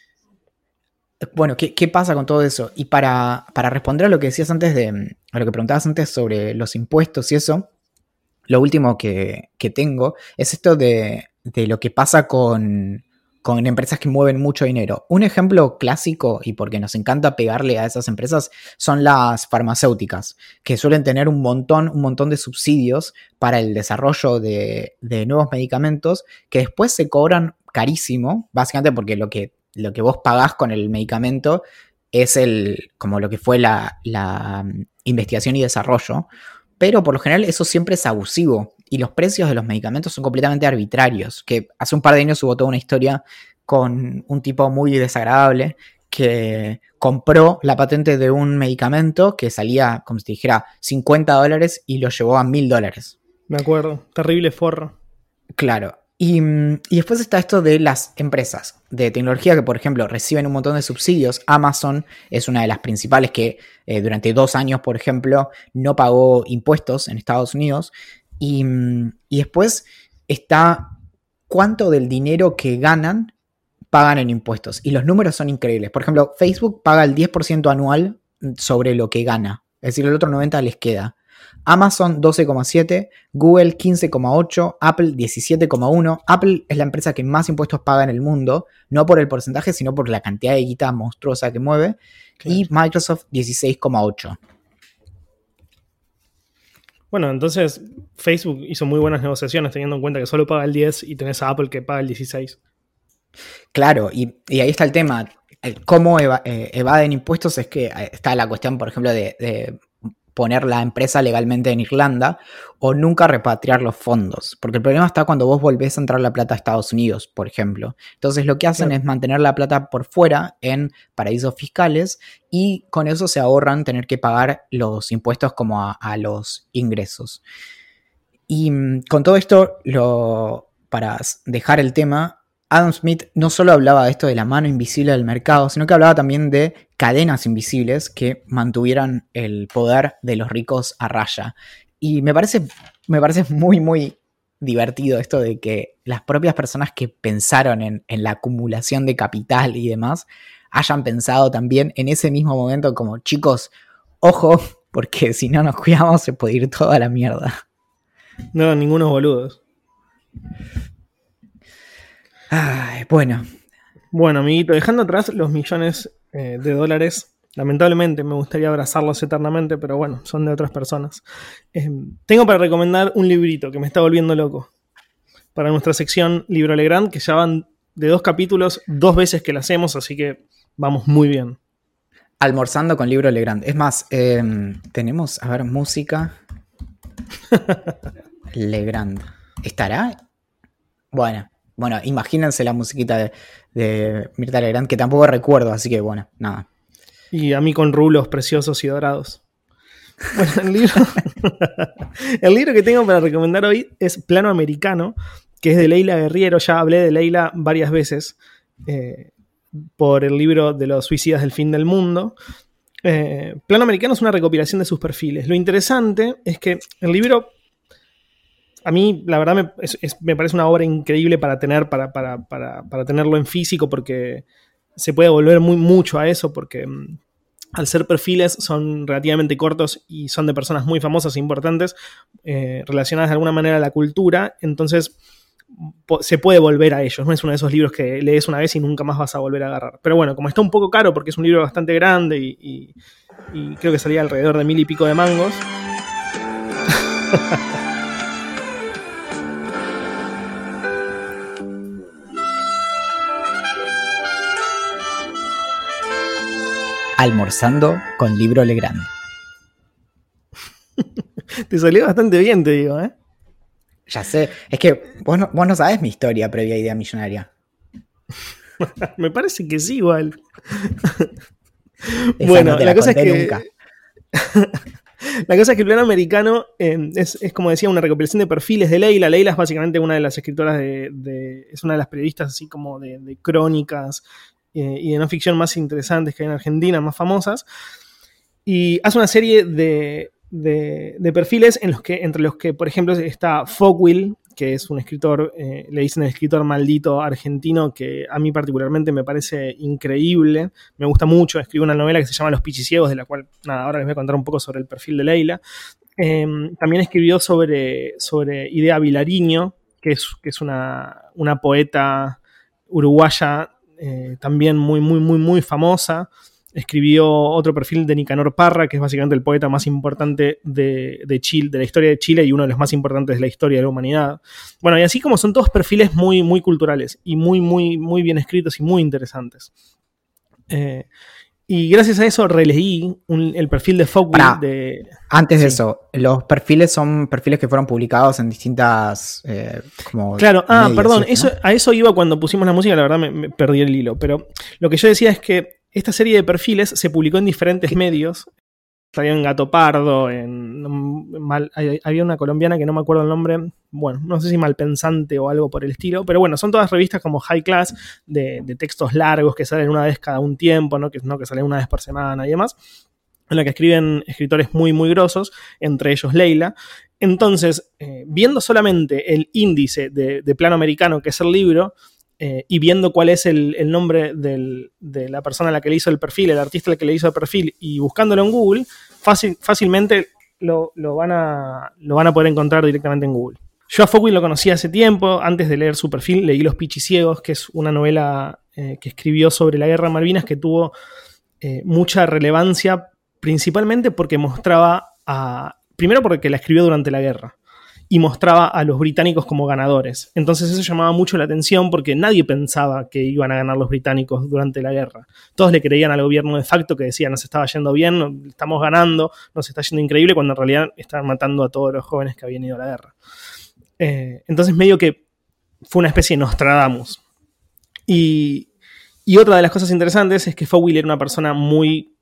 bueno, ¿qué, pasa con todo eso? Y para, responder a lo que decías antes de, a lo que preguntabas antes sobre los impuestos y eso, lo último que, tengo es esto de, de lo que pasa con, con empresas que mueven mucho dinero. Un ejemplo clásico, y porque nos encanta pegarle a esas empresas, son las farmacéuticas, que suelen tener un montón, un montón de subsidios para el desarrollo de, nuevos medicamentos que después se cobran carísimo, básicamente porque lo que, lo que vos pagás con el medicamento es el, como lo que fue la, la mm, investigación y desarrollo, pero por lo general eso siempre es abusivo y los precios de los medicamentos son completamente arbitrarios. Que hace un par de años hubo toda una historia con un tipo muy desagradable que compró la patente de un medicamento que salía, como si dijera, 50 dólares y lo llevó a 1000 dólares. Me acuerdo, terrible forro. Claro. Y, después está esto de las empresas de tecnología que, por ejemplo, reciben un montón de subsidios. Amazon es una de las principales que eh, durante dos años, por ejemplo, no pagó impuestos en Estados Unidos y, después está cuánto del dinero que ganan pagan en impuestos. Y los números son increíbles. Por ejemplo, Facebook paga el 10% anual sobre lo que gana. Es decir, el otro 90% les queda. Amazon 12,7, Google 15,8, Apple 17,1. Apple es la empresa que más impuestos paga en el mundo, no por el porcentaje, sino por la cantidad de guita monstruosa que mueve. Y Microsoft 16,8. Bueno, entonces Facebook hizo muy buenas negociaciones teniendo en cuenta que solo paga el 10 y tenés a Apple que paga el 16. Claro, y, ahí está el tema. cómo eh, evaden impuestos es que eh, está la cuestión, por ejemplo, de poner la empresa legalmente en Irlanda o nunca repatriar los fondos. Porque el problema está cuando vos volvés a entrar la plata a Estados Unidos, por ejemplo. Entonces lo que hacen es mantener la plata por fuera en paraísos fiscales y con eso se ahorran tener que pagar los impuestos como a, los ingresos. Y mm, con todo esto, lo, para dejar el tema, Adam Smith no solo hablaba de esto de la mano invisible del mercado, sino que hablaba también de cadenas invisibles que mantuvieran el poder de los ricos a raya. Y me parece, me parece muy, muy divertido esto de que las propias personas que pensaron en, la acumulación de capital y demás hayan pensado también en ese mismo momento como chicos, ojo, Porque si no nos cuidamos se puede ir toda la mierda. No, ningunos boludos. Ay, bueno. Bueno, amiguito, dejando atrás los millones eh, de dólares, lamentablemente me gustaría abrazarlos eternamente, pero bueno, son de otras personas. Eh, tengo para recomendar un librito que me está volviendo loco. Para nuestra sección Libro Legrand, que ya van de dos capítulos, dos veces que la hacemos, así que vamos muy bien. Almorzando con Libro Legrand. Es más, em, tenemos, a ver, música. Legrand. ¿Estará? Bueno, bueno, imagínense la musiquita de, de Mirta Legrand, que tampoco recuerdo, así que bueno, nada. Y a mí con rulos preciosos y dorados. Bueno, el libro, el libro que tengo para recomendar hoy es Plano Americano, que es de Leila Guerriero. Ya hablé de Leila varias veces eh, por el libro de los suicidas del fin del mundo. Eh, Plano Americano es una recopilación de sus perfiles. Lo interesante es que el libro a mí, la verdad, me, me parece una obra increíble para tener, para, para- para- para tenerlo en físico, porque se puede volver muy mucho a eso, porque mm, al ser perfiles son relativamente cortos y son de personas muy famosas e importantes, eh, relacionadas de alguna manera a la cultura, entonces se puede volver a ellos. No es uno de esos libros que lees una vez y nunca más vas a volver a agarrar. Pero bueno, como está un poco caro, porque es un libro bastante grande y- y creo que salía alrededor de mil y pico de mangos. Almorzando con Libro Legrand. Te salió bastante bien, te digo, ¿eh? Ya sé, es que vos no, vos no sabés mi historia previa a Idea Millonaria. Me parece que sí, igual. Esa bueno, no la, la cosa es que. nunca. la cosa es que el plano americano eh, es, es, como decía, una recopilación de perfiles de Leila. Leila es básicamente una de las escritoras de. de- es una de las periodistas así como de, de crónicas eh, y de no ficción más interesantes que hay en Argentina, más famosas. Y hace una serie de, de- de perfiles en los que, entre los que, por ejemplo, está Fogwill, que es un escritor, eh, le dicen el escritor maldito argentino, que a mí particularmente me parece increíble, me gusta mucho, escribe una novela que se llama Los Pichiciegos, de la cual, nada, ahora les voy a contar un poco sobre el perfil de Leila. Eh, también escribió sobre, sobre Idea Vilariño, que es, que es una, una poeta uruguaya eh, también muy, muy, muy, muy famosa. Escribió otro perfil de Nicanor Parra, que es básicamente el poeta más importante de, Chile, de la historia de Chile y uno de los más importantes de la historia de la humanidad. Bueno, y así como son todos perfiles muy, muy culturales y muy, muy, muy bien escritos y muy interesantes. Eh, y gracias a eso releí un- el perfil de Pará. de. Antes de eso, los perfiles son perfiles que fueron publicados en distintas. eh, como Claro, ah, perdón, ¿sí? eso, ¿no? a eso iba cuando pusimos la música, la verdad me, me perdí el hilo, pero lo que yo decía es que esta serie de perfiles se publicó en diferentes medios. En Gato Pardo, en había una colombiana que no me acuerdo el nombre, bueno, no sé si Malpensante o algo por el estilo, pero bueno, son todas revistas como High Class, de, textos largos que salen una vez cada un tiempo, que, no que salen una vez por semana y demás, en la que escriben escritores muy, muy grosos, entre ellos Leila. Entonces, eh, viendo solamente el índice de, de plano americano, que es el libro, eh, y viendo cuál es el, el nombre de la persona a la que le hizo el perfil, el artista al que le hizo el perfil, y buscándolo en Google, fácil, fácilmente lo, lo van a, lo van a poder encontrar directamente en Google. Yo a Fogwill lo conocí hace tiempo, antes de leer su perfil leí Los Pichiciegos, que es una novela eh, que escribió sobre la guerra de Malvinas que tuvo eh, mucha relevancia, principalmente porque mostraba a... Primero porque la escribió durante la guerra y mostraba a los británicos como ganadores. Entonces eso llamaba mucho la atención porque nadie pensaba que iban a ganar los británicos durante la guerra. Todos le creían al gobierno de facto que decía nos estaba yendo bien, estamos ganando, nos está yendo increíble, cuando en realidad estaban matando a todos los jóvenes que habían ido a la guerra. Eh, entonces medio que fue una especie de Nostradamus. Y, y otra de las cosas interesantes es que Fowell era una persona muy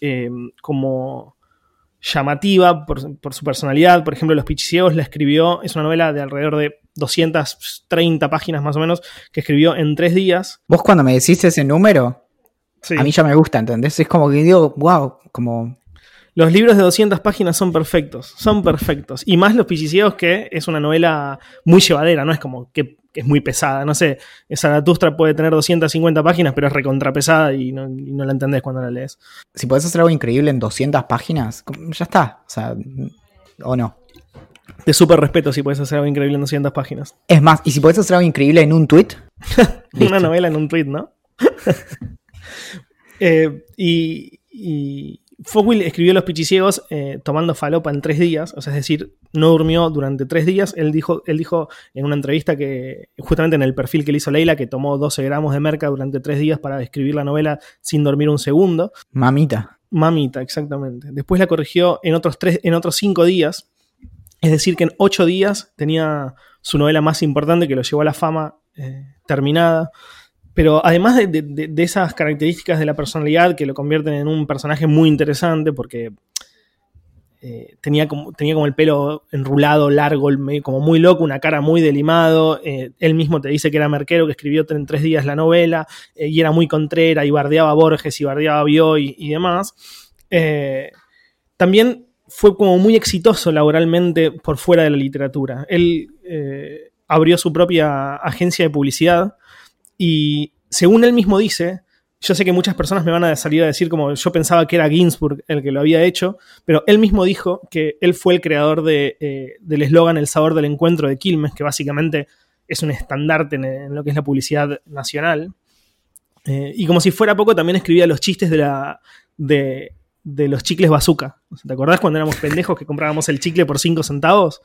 eh, como llamativa por, por, su personalidad. Por ejemplo, Los Pichiciegos la escribió, es una novela de alrededor de 230 páginas más o menos, que escribió en tres días. Vos cuando me decís ese número, Sí. a mí ya me gusta, ¿entendés? Es como que digo, wow, como... Los libros de 200 páginas son perfectos, son perfectos. Y más Los Pichiciegos, que es una novela muy llevadera, no es como que, es muy pesada. No sé, Zaratustra puede tener 250 páginas, pero es recontrapesada y no, y no la entendés cuando la lees. Si podés hacer algo increíble en 200 páginas, ya está. O sea, o no. Te súper respeto si puedes hacer algo increíble en 200 páginas. Es más, y si puedes hacer algo increíble en un tweet. una novela en un tweet, ¿no? Eh, y, y Fogwill escribió Los Pichiciegos eh, tomando falopa en tres días, o sea, es decir, no durmió durante tres días. Él dijo, él dijo en una entrevista que, justamente en el perfil que le hizo Leila, que tomó 12 gramos de merca durante tres días para escribir la novela sin dormir un segundo. Mamita. Mamita, exactamente. Después la corrigió en otros, tres, en otros cinco días, es decir, que en ocho días tenía su novela más importante que lo llevó a la fama eh, terminada. Pero además de, esas características de la personalidad que lo convierten en un personaje muy interesante, porque eh, tenía, como, tenía como el pelo enrulado, largo, como muy loco, una cara muy delimado. Eh, él mismo te dice que era merquero, que escribió en tres días la novela, eh, y era muy contrera, y bardeaba a Borges, y bardeaba a Bioy y demás. también fue como muy exitoso laboralmente por fuera de la literatura. Él abrió su propia agencia de publicidad y según él mismo dice, yo sé que muchas personas me van a salir a decir como yo pensaba que era Ginsburg el que lo había hecho, pero él mismo dijo que él fue el creador de, eh, del eslogan El sabor del encuentro de Quilmes, que básicamente es un estandarte en, lo que es la publicidad nacional. Eh, y como si fuera poco, también escribía los chistes de, la, de, los chicles bazooka. ¿Te acordás cuando éramos pendejos que comprábamos el chicle por 5 centavos?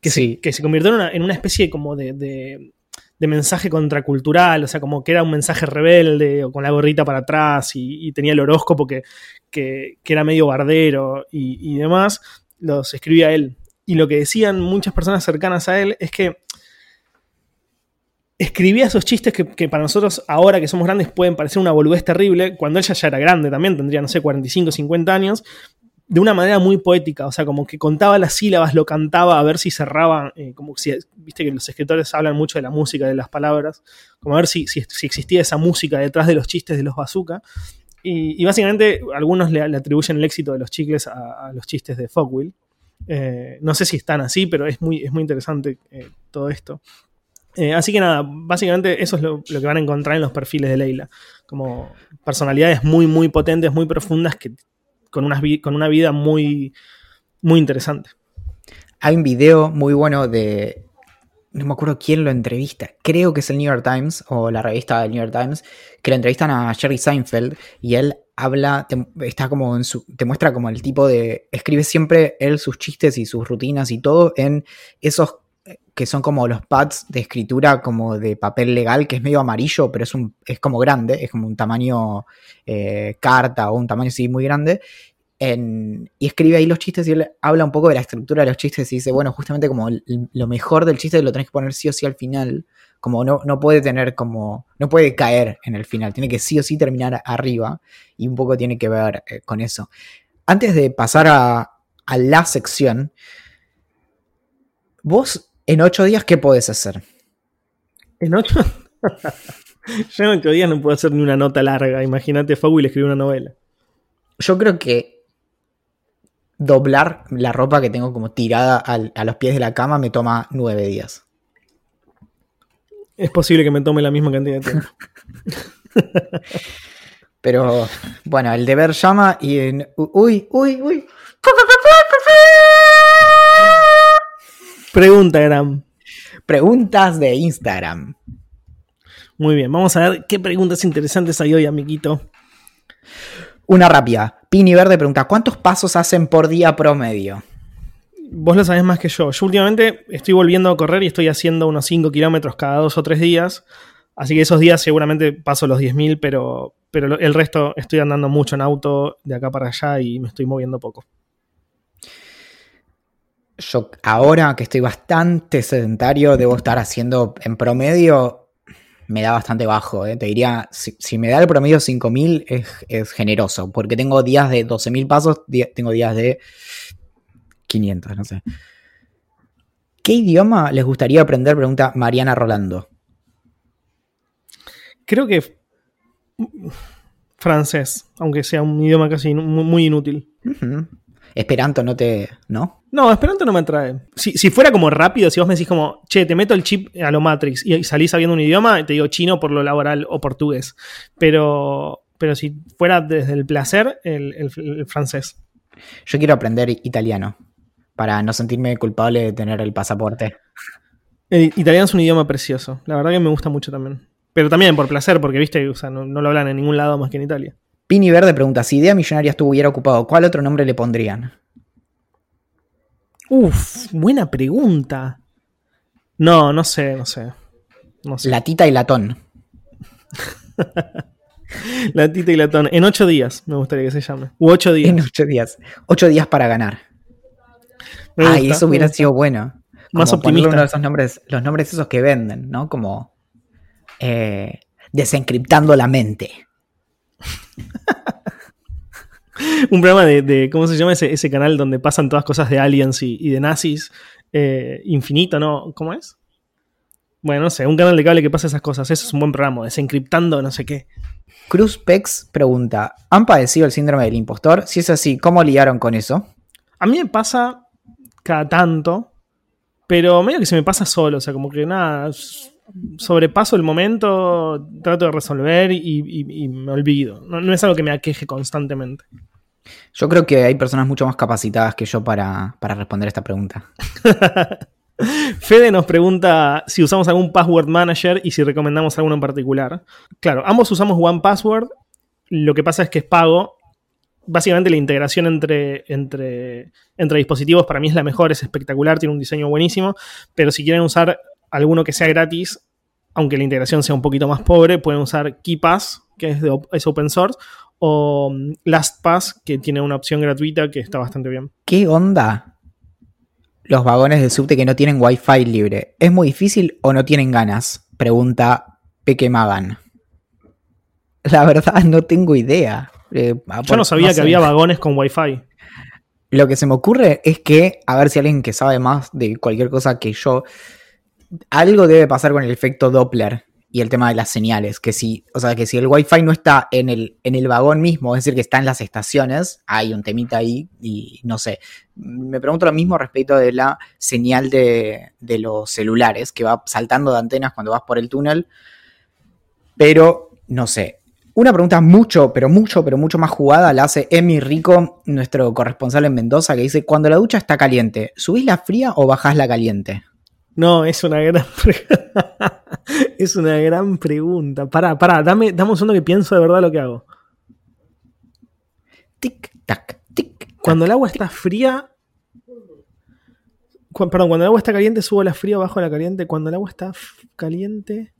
Que, sí. se, que se convirtió en una, en una especie como de, de mensaje contracultural, o sea, como que era un mensaje rebelde o con la gorrita para atrás y, tenía el horóscopo que, que, era medio bardero y, demás, los escribía él. Y lo que decían muchas personas cercanas a él es que escribía esos chistes que, que, para nosotros ahora que somos grandes pueden parecer una boludez terrible, cuando ella ya era grande también, tendría, no sé, 45, 50 años, de una manera muy poética, o sea, como que contaba las sílabas, lo cantaba a ver si cerraba, eh, como si, viste que los escritores hablan mucho de la música, de las palabras, como a ver si, si, existía esa música detrás de los chistes de los bazooka. Y, básicamente algunos le, atribuyen el éxito de los chicles a, los chistes de Fogwill. Eh, no sé si están así, pero es muy, es muy interesante eh, todo esto. así que nada, básicamente eso es lo, lo, que van a encontrar en los perfiles de Leila. Como personalidades muy, muy potentes, muy profundas que con una, con una vida muy, muy interesante. Hay un video muy bueno de. No me acuerdo quién lo entrevista. Creo que es el New York Times o la revista del New York Times. Que le entrevistan a Jerry Seinfeld y él habla. Está como en su, te muestra como el tipo de. Escribe siempre él sus chistes y sus rutinas y todo en esos que son como los pads de escritura como de papel legal, que es medio amarillo, pero es, un, es como grande, es como un tamaño eh, carta o un tamaño así muy grande. y escribe ahí los chistes y él habla un poco de la estructura de los chistes y dice, bueno, justamente como lo mejor del chiste lo tenés que poner sí o sí al final, como no, no puede tener como, no puede caer en el final, tiene que sí o sí terminar arriba y un poco tiene que ver eh, con eso. Antes de pasar a, a la sección, vos en ocho días, ¿qué podés hacer? ¿En ocho? Yo en ocho días no puedo hacer ni una nota larga. Imagínate, le escribió una novela. Yo creo que doblar la ropa que tengo como tirada a los pies de la cama me toma nueve días. Es posible que me tome la misma cantidad de tiempo. Pero bueno, el deber llama y en... Uy, uy, uy. Preguntagram. Preguntas de Instagram. Muy bien, vamos a ver qué preguntas interesantes hay hoy, amiguito. Una rápida. Pini Verde pregunta: ¿Cuántos pasos hacen por día promedio? Vos lo sabés más que yo. Yo últimamente estoy volviendo a correr y estoy haciendo unos 5 kilómetros cada dos o tres días. Así que esos días seguramente paso los 10.000, pero, pero el resto estoy andando mucho en auto de acá para allá y me estoy moviendo poco yo ahora que estoy bastante sedentario, debo estar haciendo en promedio, me da bastante bajo. ¿eh? Te diría, si, me da el promedio 5000 es, es generoso, porque tengo días de 12.000 pasos, tengo días de 500, no sé. ¿Qué idioma les gustaría aprender? Pregunta Mariana Rolando. Creo que francés, aunque sea un idioma casi muy inútil. Esperanto no te. ¿No? No, Esperanto no me atrae. Si, si, fuera como rápido, si vos me decís como, che, te meto el chip a lo Matrix y salís sabiendo un idioma, te digo chino por lo laboral o portugués. Pero, pero si fuera desde el placer, el, francés. Yo quiero aprender italiano para no sentirme culpable de tener el pasaporte. El italiano es un idioma precioso. La verdad que me gusta mucho también. Pero también por placer, porque viste, o sea, no, no lo hablan en ningún lado más que en Italia. Pini Verde pregunta, si Idea Millonaria estuviera ocupado, ¿cuál otro nombre le pondrían? Uf, buena pregunta. No, no sé, no sé. No sé. Latita y latón. Latita y latón. En ocho días me gustaría que se llame. U ocho días. En ocho días. Ocho días para ganar. Ay, eso hubiera sido bueno. Más optimista. esos nombres, los nombres esos que venden, ¿no? Como eh, desencriptando la mente. un programa de, ¿cómo se llama ese, canal donde pasan todas cosas de aliens y, de nazis? Eh, infinito, ¿no? ¿Cómo es? Bueno, no sé, un canal de cable que pasa esas cosas. Eso es un buen programa, desencriptando no sé qué. Cruz Pex pregunta: ¿Han padecido el síndrome del impostor? Si es así, ¿cómo liaron con eso? A mí me pasa cada tanto, pero medio que se me pasa solo, o sea, como que nada, sobrepaso el momento, trato de resolver y, me olvido. No, es algo que me aqueje constantemente. Yo creo que hay personas mucho más capacitadas que yo para, para responder esta pregunta. Fede nos pregunta si usamos algún password manager y si recomendamos alguno en particular. Claro, ambos usamos One Password. Lo que pasa es que es pago. Básicamente la integración entre, entre, entre dispositivos para mí es la mejor, es espectacular, tiene un diseño buenísimo. Pero si quieren usar alguno que sea gratis, aunque la integración sea un poquito más pobre, pueden usar KeePass, que es, de, es open source, o mm, LastPass, que tiene una opción gratuita que está bastante bien. ¿Qué onda? Los vagones de subte que no tienen Wi-Fi libre. ¿Es muy difícil o no tienen ganas? Pregunta Peque Magan. La verdad, no tengo idea. Eh, Yo no sabía que había vagones con Wi-Fi. Lo que se me ocurre es que, a ver si alguien que sabe más de cualquier cosa que yo, algo debe pasar con el efecto Doppler y el tema de las señales, que si, o sea, que si el Wi-Fi no está en el, en el vagón mismo, es decir, que está en las estaciones, hay un temita ahí y no sé. Me pregunto lo mismo respecto de la señal de, de los celulares, que va saltando de antenas cuando vas por el túnel, pero no sé. Una pregunta mucho, pero mucho, pero mucho más jugada la hace Emi Rico, nuestro corresponsal en Mendoza, que dice, cuando la ducha está caliente, ¿subís la fría o bajás la caliente? No, es una gran es una gran pregunta. Pará, pará, dame, dame un segundo que pienso de verdad lo que hago. Tic, tac, tic. Cuando el agua está fría. perdón, cuando el agua está caliente, subo la fría, bajo la caliente. Cuando el agua está caliente,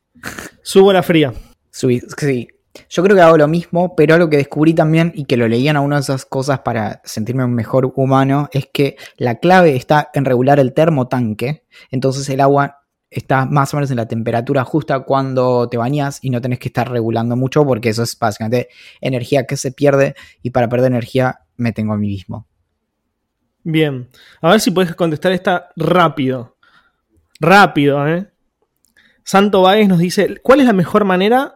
subo la fría. Sí, yo creo que hago lo mismo, pero algo que descubrí también y que lo leí en alguna de esas cosas para sentirme un mejor humano es que la clave está en regular el termotanque. Entonces el agua está más o menos en la temperatura justa cuando te bañas y no tenés que estar regulando mucho porque eso es básicamente energía que se pierde y para perder energía me tengo a mí mismo. Bien, a ver si puedes contestar esta rápido. Rápido, ¿eh? Santo Báez nos dice, ¿cuál es la mejor manera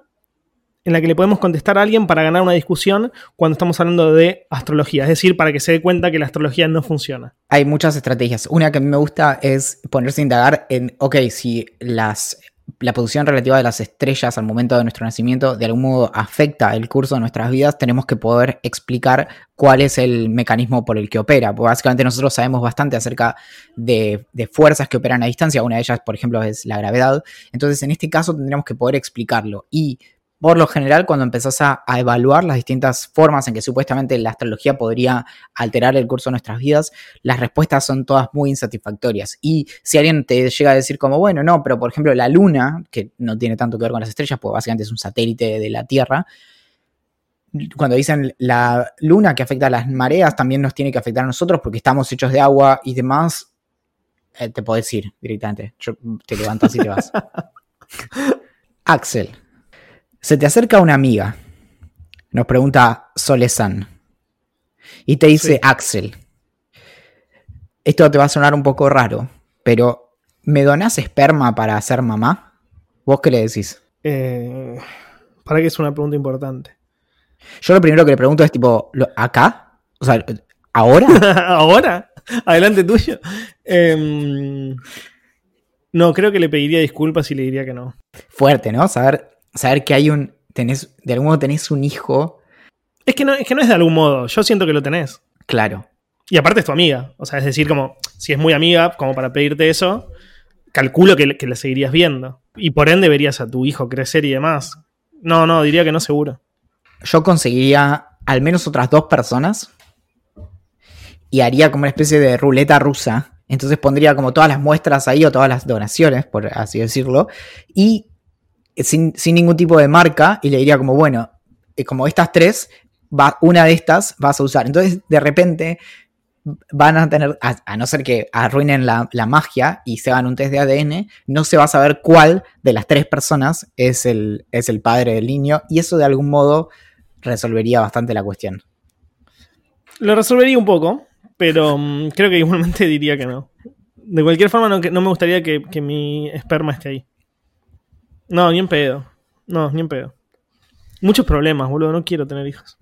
en la que le podemos contestar a alguien para ganar una discusión cuando estamos hablando de astrología, es decir, para que se dé cuenta que la astrología no funciona. Hay muchas estrategias. Una que a mí me gusta es ponerse a indagar en, ok, si la posición relativa de las estrellas al momento de nuestro nacimiento de algún modo afecta el curso de nuestras vidas, tenemos que poder explicar cuál es el mecanismo por el que opera. Porque básicamente nosotros sabemos bastante acerca de, de fuerzas que operan a distancia. Una de ellas, por ejemplo, es la gravedad. Entonces, en este caso, tendríamos que poder explicarlo. Y por lo general, cuando empezás a, evaluar las distintas formas en que supuestamente la astrología podría alterar el curso de nuestras vidas, las respuestas son todas muy insatisfactorias. Y si alguien te llega a decir como, bueno, no, pero por ejemplo la luna, que no tiene tanto que ver con las estrellas, pues básicamente es un satélite de la Tierra, cuando dicen la luna que afecta a las mareas, también nos tiene que afectar a nosotros porque estamos hechos de agua y demás, eh, te puedo decir directamente. te levantas y te vas. Axel, se te acerca una amiga, nos pregunta Solesan, y te dice Axel, esto te va a sonar un poco raro, pero ¿me donás esperma para ser mamá? ¿Vos qué le decís? Eh, para que es una pregunta importante. Yo lo primero que le pregunto es tipo, ¿lo- ¿acá? O sea, ¿ahora? ¿Ahora? Adelante tuyo. Em, no, creo que le pediría disculpas y le diría que no. Fuerte, ¿no? Saber, saber que hay un, tenés, de algún modo tenés un hijo, Es que, no, es que no es de algún modo. Yo siento que lo tenés. claro. Y aparte es tu amiga. O sea, es decir, como si es muy amiga, como para pedirte eso, calculo que, que la seguirías viendo. Y por ende verías a tu hijo crecer y demás. No, no, diría que no seguro. Yo conseguiría al menos otras dos personas y haría como una especie de ruleta rusa. Entonces pondría como todas las muestras ahí o todas las donaciones, por así decirlo, y sin, ningún tipo de marca y le diría como, bueno, eh, como estas tres, una de estas vas a usar. Entonces de repente van a tener, a, a no ser que arruinen la, la magia y se hagan un test de ADN, no se va a saber cuál de las tres personas es el, es el padre del niño y eso de algún modo resolvería bastante la cuestión. Lo resolvería un poco, pero mm, creo que igualmente diría que no. De cualquier forma, no, que- no me gustaría que, que mi esperma esté ahí. No, ni en pedo. No, ni en pedo. Muchos problemas, boludo. No quiero tener hijos.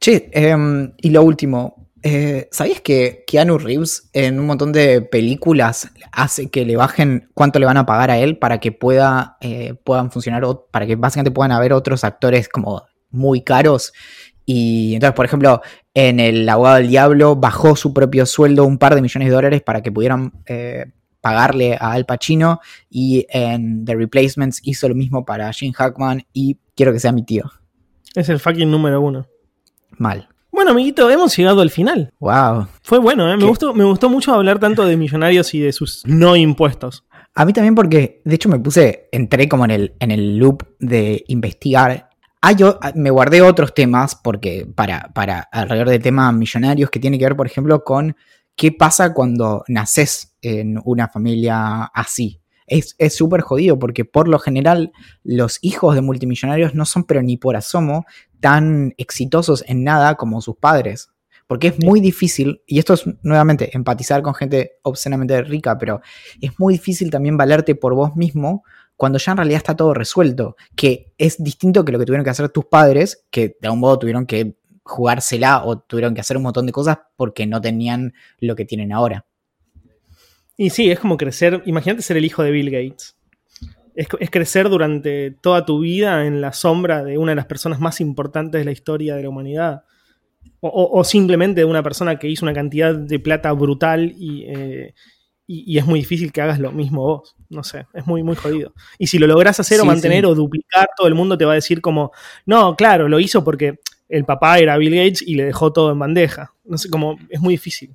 Che, em, y lo último, eh, ¿sabías que Keanu Reeves en un montón de películas hace que le bajen cuánto le van a pagar a él para que pueda, eh, puedan funcionar, para que básicamente puedan haber otros actores como muy caros? Y entonces, por ejemplo, en El Abogado del Diablo bajó su propio sueldo un par de millones de dólares para que pudieran eh, pagarle a Al Pacino. Y en The Replacements hizo lo mismo para Gene Hackman y quiero que sea mi tío. Es el fucking número uno. Mal. Bueno, amiguito, hemos llegado al final. Wow. Fue bueno, ¿eh? Me ¿Qué? gustó, me gustó mucho hablar tanto de millonarios y de sus no impuestos. A mí también porque, de hecho, me puse, entré como en el, en el loop de investigar. Ah, yo ah, me guardé otros temas porque para, para alrededor de temas millonarios que tiene que ver, por ejemplo, con qué pasa cuando naces en una familia así. Es es súper jodido porque por lo general los hijos de multimillonarios no son pero ni por asomo tan exitosos en nada como sus padres. Porque es muy difícil, y esto es nuevamente empatizar con gente obscenamente rica, pero es muy difícil también valerte por vos mismo cuando ya en realidad está todo resuelto, que es distinto que lo que tuvieron que hacer tus padres, que de algún modo tuvieron que jugársela o tuvieron que hacer un montón de cosas porque no tenían lo que tienen ahora. Y sí, es como crecer. Imagínate ser el hijo de Bill Gates. Es, es crecer durante toda tu vida en la sombra de una de las personas más importantes de la historia de la humanidad. O, o- o simplemente de una persona que hizo una cantidad de plata brutal y, eh, y- y es muy difícil que hagas lo mismo vos. No sé, es muy, muy jodido. Y si lo lográs hacer o mantener sí. o duplicar, todo el mundo te va a decir como, no, claro, lo hizo porque el papá era Bill Gates y le dejó todo en bandeja. No sé, como es muy difícil.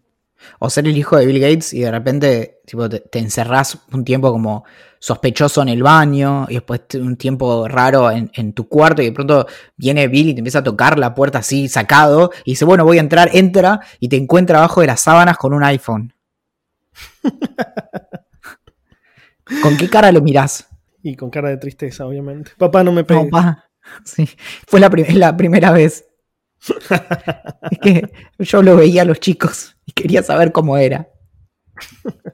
O ser el hijo de Bill Gates y de repente tipo, te, te encerrás un tiempo como sospechoso en el baño y después un tiempo raro en, en tu cuarto y de pronto viene Bill y te empieza a tocar la puerta así sacado y dice, bueno, voy a entrar, entra y te encuentra abajo de las sábanas con un iPhone. ¿Con qué cara lo mirás? Y con cara de tristeza, obviamente. Papá, no me pegues. pa. Sí, fue la, prim- la primera vez. es que yo lo veía a los chicos y quería saber cómo era.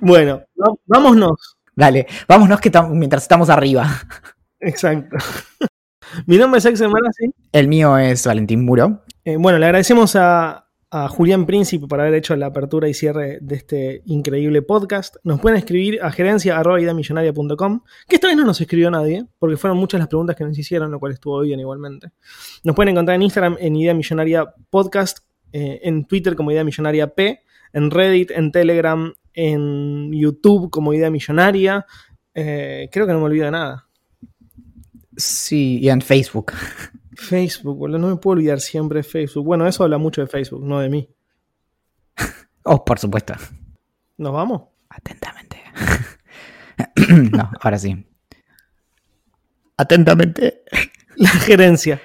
Bueno, vámonos. Dale, vámonos que tam- mientras estamos arriba. Exacto. Mi nombre es Axel Marazzi. El mío es Valentín Muro. Eh, bueno, le agradecemos a, a Julián Príncipe por haber hecho la apertura y cierre de este increíble podcast. Nos pueden escribir a gerencia.idamillonaria.com, que esta vez no nos escribió nadie, porque fueron muchas las preguntas que nos hicieron, lo cual estuvo bien igualmente. Nos pueden encontrar en Instagram en Idea Millonaria Podcast, eh, en Twitter como Idea Millonaria P, en Reddit, en Telegram, en YouTube como Idea Millonaria. Eh, creo que no me olvido de nada. Sí, y en Facebook. Facebook, boludo, no me puedo olvidar siempre de Facebook. Bueno, eso habla mucho de Facebook, no de mí. Oh, por supuesto. ¿Nos vamos? Atentamente. no, ahora sí. Atentamente. La gerencia.